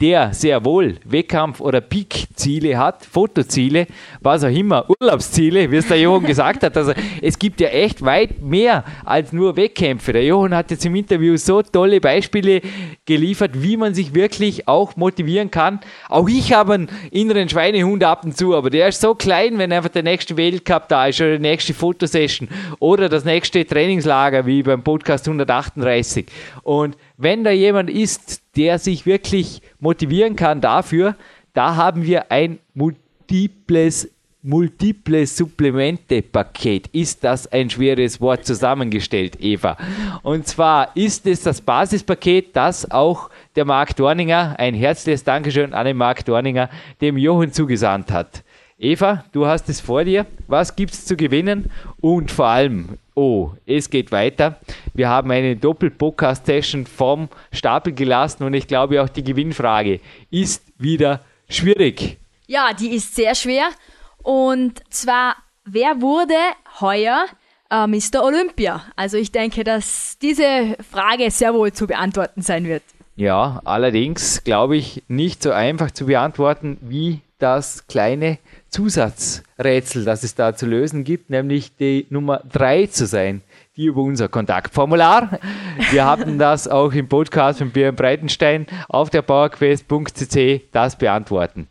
der sehr wohl Wettkampf- oder Peak-Ziele hat, Fotoziele, was auch immer, Urlaubsziele, wie es der Johann gesagt hat. Also es gibt ja echt weit mehr als nur Wettkämpfe. Der Johann hat jetzt im Interview so tolle Beispiele geliefert, wie man sich wirklich auch motivieren kann. Auch ich habe einen inneren Schweinehund ab und zu, aber der ist so klein, wenn einfach der nächste Weltcup da ist oder die nächste Fotosession oder das nächste Trainingslager wie beim Podcast 138. Und wenn da jemand ist, der sich wirklich motivieren kann dafür, da haben wir ein multiples multiple Supplemente-Paket. Ist das ein schweres Wort zusammengestellt, Eva? Und zwar ist es das Basispaket, das auch der Marc Dorninger, ein herzliches Dankeschön an den Marc Dorninger, dem Jochen zugesandt hat. Eva, du hast es vor dir. Was gibt es zu gewinnen? Und vor allem, oh, es geht weiter. Wir haben eine Doppel-Podcast-Session vom Stapel gelassen und ich glaube auch die Gewinnfrage ist wieder schwierig. Ja, die ist sehr schwer. Und zwar, wer wurde heuer äh, Mr. Olympia? Also ich denke, dass diese Frage sehr wohl zu beantworten sein wird. Ja, allerdings glaube ich nicht so einfach zu beantworten wie das kleine Zusatzrätsel, das es da zu lösen gibt, nämlich die Nummer 3 zu sein, die über unser Kontaktformular. Wir hatten das auch im Podcast von Björn Breitenstein auf der PowerQuest.cc das beantworten.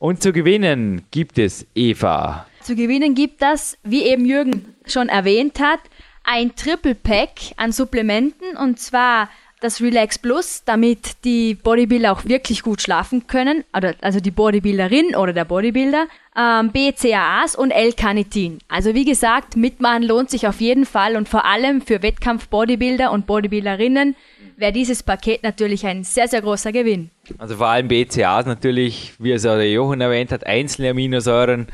Und zu gewinnen gibt es Eva. Zu gewinnen gibt es, wie eben Jürgen schon erwähnt hat, ein Triple Pack an Supplementen und zwar das Relax Plus, damit die Bodybuilder auch wirklich gut schlafen können, also die Bodybuilderin oder der Bodybuilder, ähm, BCAAs und L-Carnitin. Also wie gesagt, mitmachen lohnt sich auf jeden Fall und vor allem für Wettkampf-Bodybuilder und Bodybuilderinnen wäre dieses Paket natürlich ein sehr, sehr großer Gewinn. Also vor allem BCAAs natürlich, wie es auch der Jochen erwähnt hat, einzelne Aminosäuren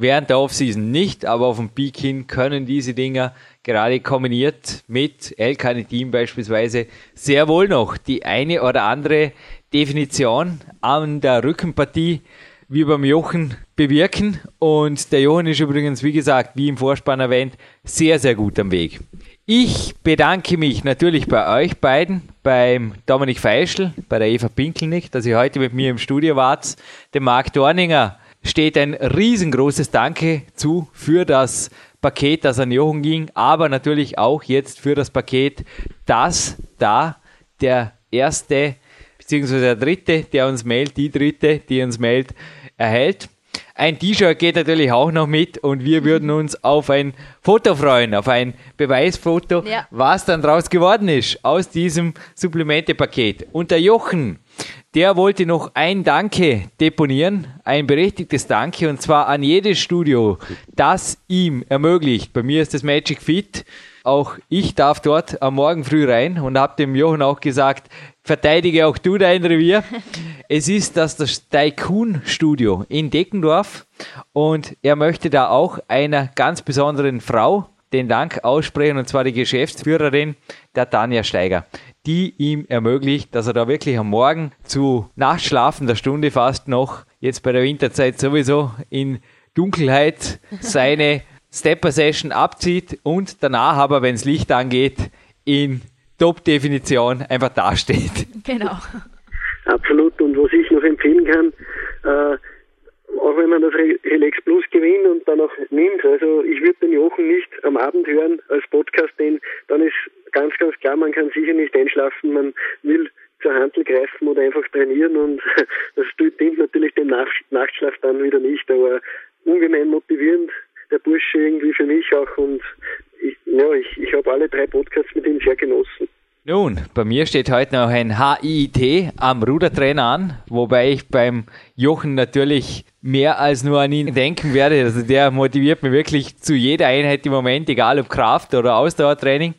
während der Offseason nicht, aber auf dem Peak hin können diese Dinger gerade kombiniert mit L-Carnitin beispielsweise sehr wohl noch die eine oder andere Definition an der Rückenpartie wie beim Jochen bewirken. Und der Jochen ist übrigens, wie gesagt, wie im Vorspann erwähnt, sehr, sehr gut am Weg. Ich bedanke mich natürlich bei euch beiden, beim Dominik Feischl, bei der Eva Pinkelnick, dass ihr heute mit mir im Studio wart, dem Marc Dorninger steht ein riesengroßes Danke zu für das Paket, das an Jochen ging, aber natürlich auch jetzt für das Paket, das da der erste beziehungsweise der dritte, der uns mailt, die dritte, die uns mailt, erhält. Ein T-Shirt geht natürlich auch noch mit und wir würden uns auf ein Foto freuen, auf ein Beweisfoto, ja. was dann draus geworden ist aus diesem Supplemente-Paket. Und der Jochen, der wollte noch ein Danke deponieren, ein berechtigtes Danke, und zwar an jedes Studio, das ihm ermöglicht. Bei mir ist das Magic Fit. Auch ich darf dort am Morgen früh rein und habe dem Jochen auch gesagt, verteidige auch du dein Revier. Es ist das, das Tycoon Studio in Deckendorf und er möchte da auch einer ganz besonderen Frau den Dank aussprechen und zwar die Geschäftsführerin der Tanja Steiger, die ihm ermöglicht, dass er da wirklich am Morgen zu Nachtschlafen der Stunde fast noch, jetzt bei der Winterzeit sowieso in Dunkelheit seine Stepper-Session abzieht und danach aber, wenn es Licht angeht, in Top-Definition einfach dasteht. Genau. Absolut. Und was ich noch empfehlen kann, äh, auch wenn man das Relax Plus gewinnt und dann auch nimmt, also ich würde den Jochen nicht am Abend hören als Podcast, denn dann ist ganz, ganz klar, man kann sicher nicht einschlafen, man will zur Handel greifen oder einfach trainieren und das dient natürlich dem Nachtschlaf dann wieder nicht, aber ungemein motivierend der Bursche irgendwie für mich auch und ich, ja, ich, ich habe alle drei Podcasts mit ihm sehr genossen. Nun, bei mir steht heute noch ein HIIT am Rudertrainer an, wobei ich beim Jochen natürlich mehr als nur an ihn denken werde. Also der motiviert mich wirklich zu jeder Einheit im Moment, egal ob Kraft oder Ausdauertraining.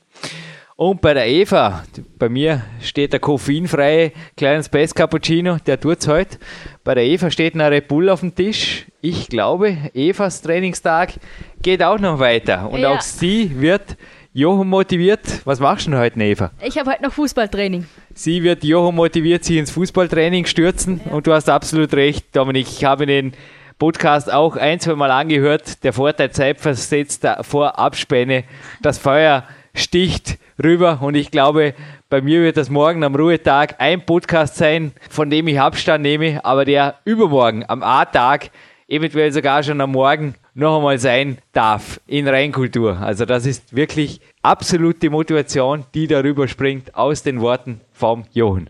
Und bei der Eva, bei mir steht der koffeinfreie kleines Best Cappuccino, der tut's heute. Bei der Eva steht ein Red Bull auf dem Tisch. Ich glaube, Evas Trainingstag geht auch noch weiter. Und ja. auch sie wird Jochen motiviert. Was machst du denn heute, Eva? Ich habe heute noch Fußballtraining. Sie wird Jochen motiviert, sie ins Fußballtraining stürzen. Ja. Und du hast absolut recht, Dominik. Ich habe den Podcast auch ein, zwei Mal angehört. Der Vorteil zeitversetzt vor Abspänne. Das Feuer sticht rüber und ich glaube, bei mir wird das morgen am Ruhetag ein Podcast sein, von dem ich Abstand nehme, aber der übermorgen am A-Tag, eventuell sogar schon am Morgen, noch einmal sein darf in Reinkultur. Also das ist wirklich absolute Motivation, die darüber springt aus den Worten vom Johann.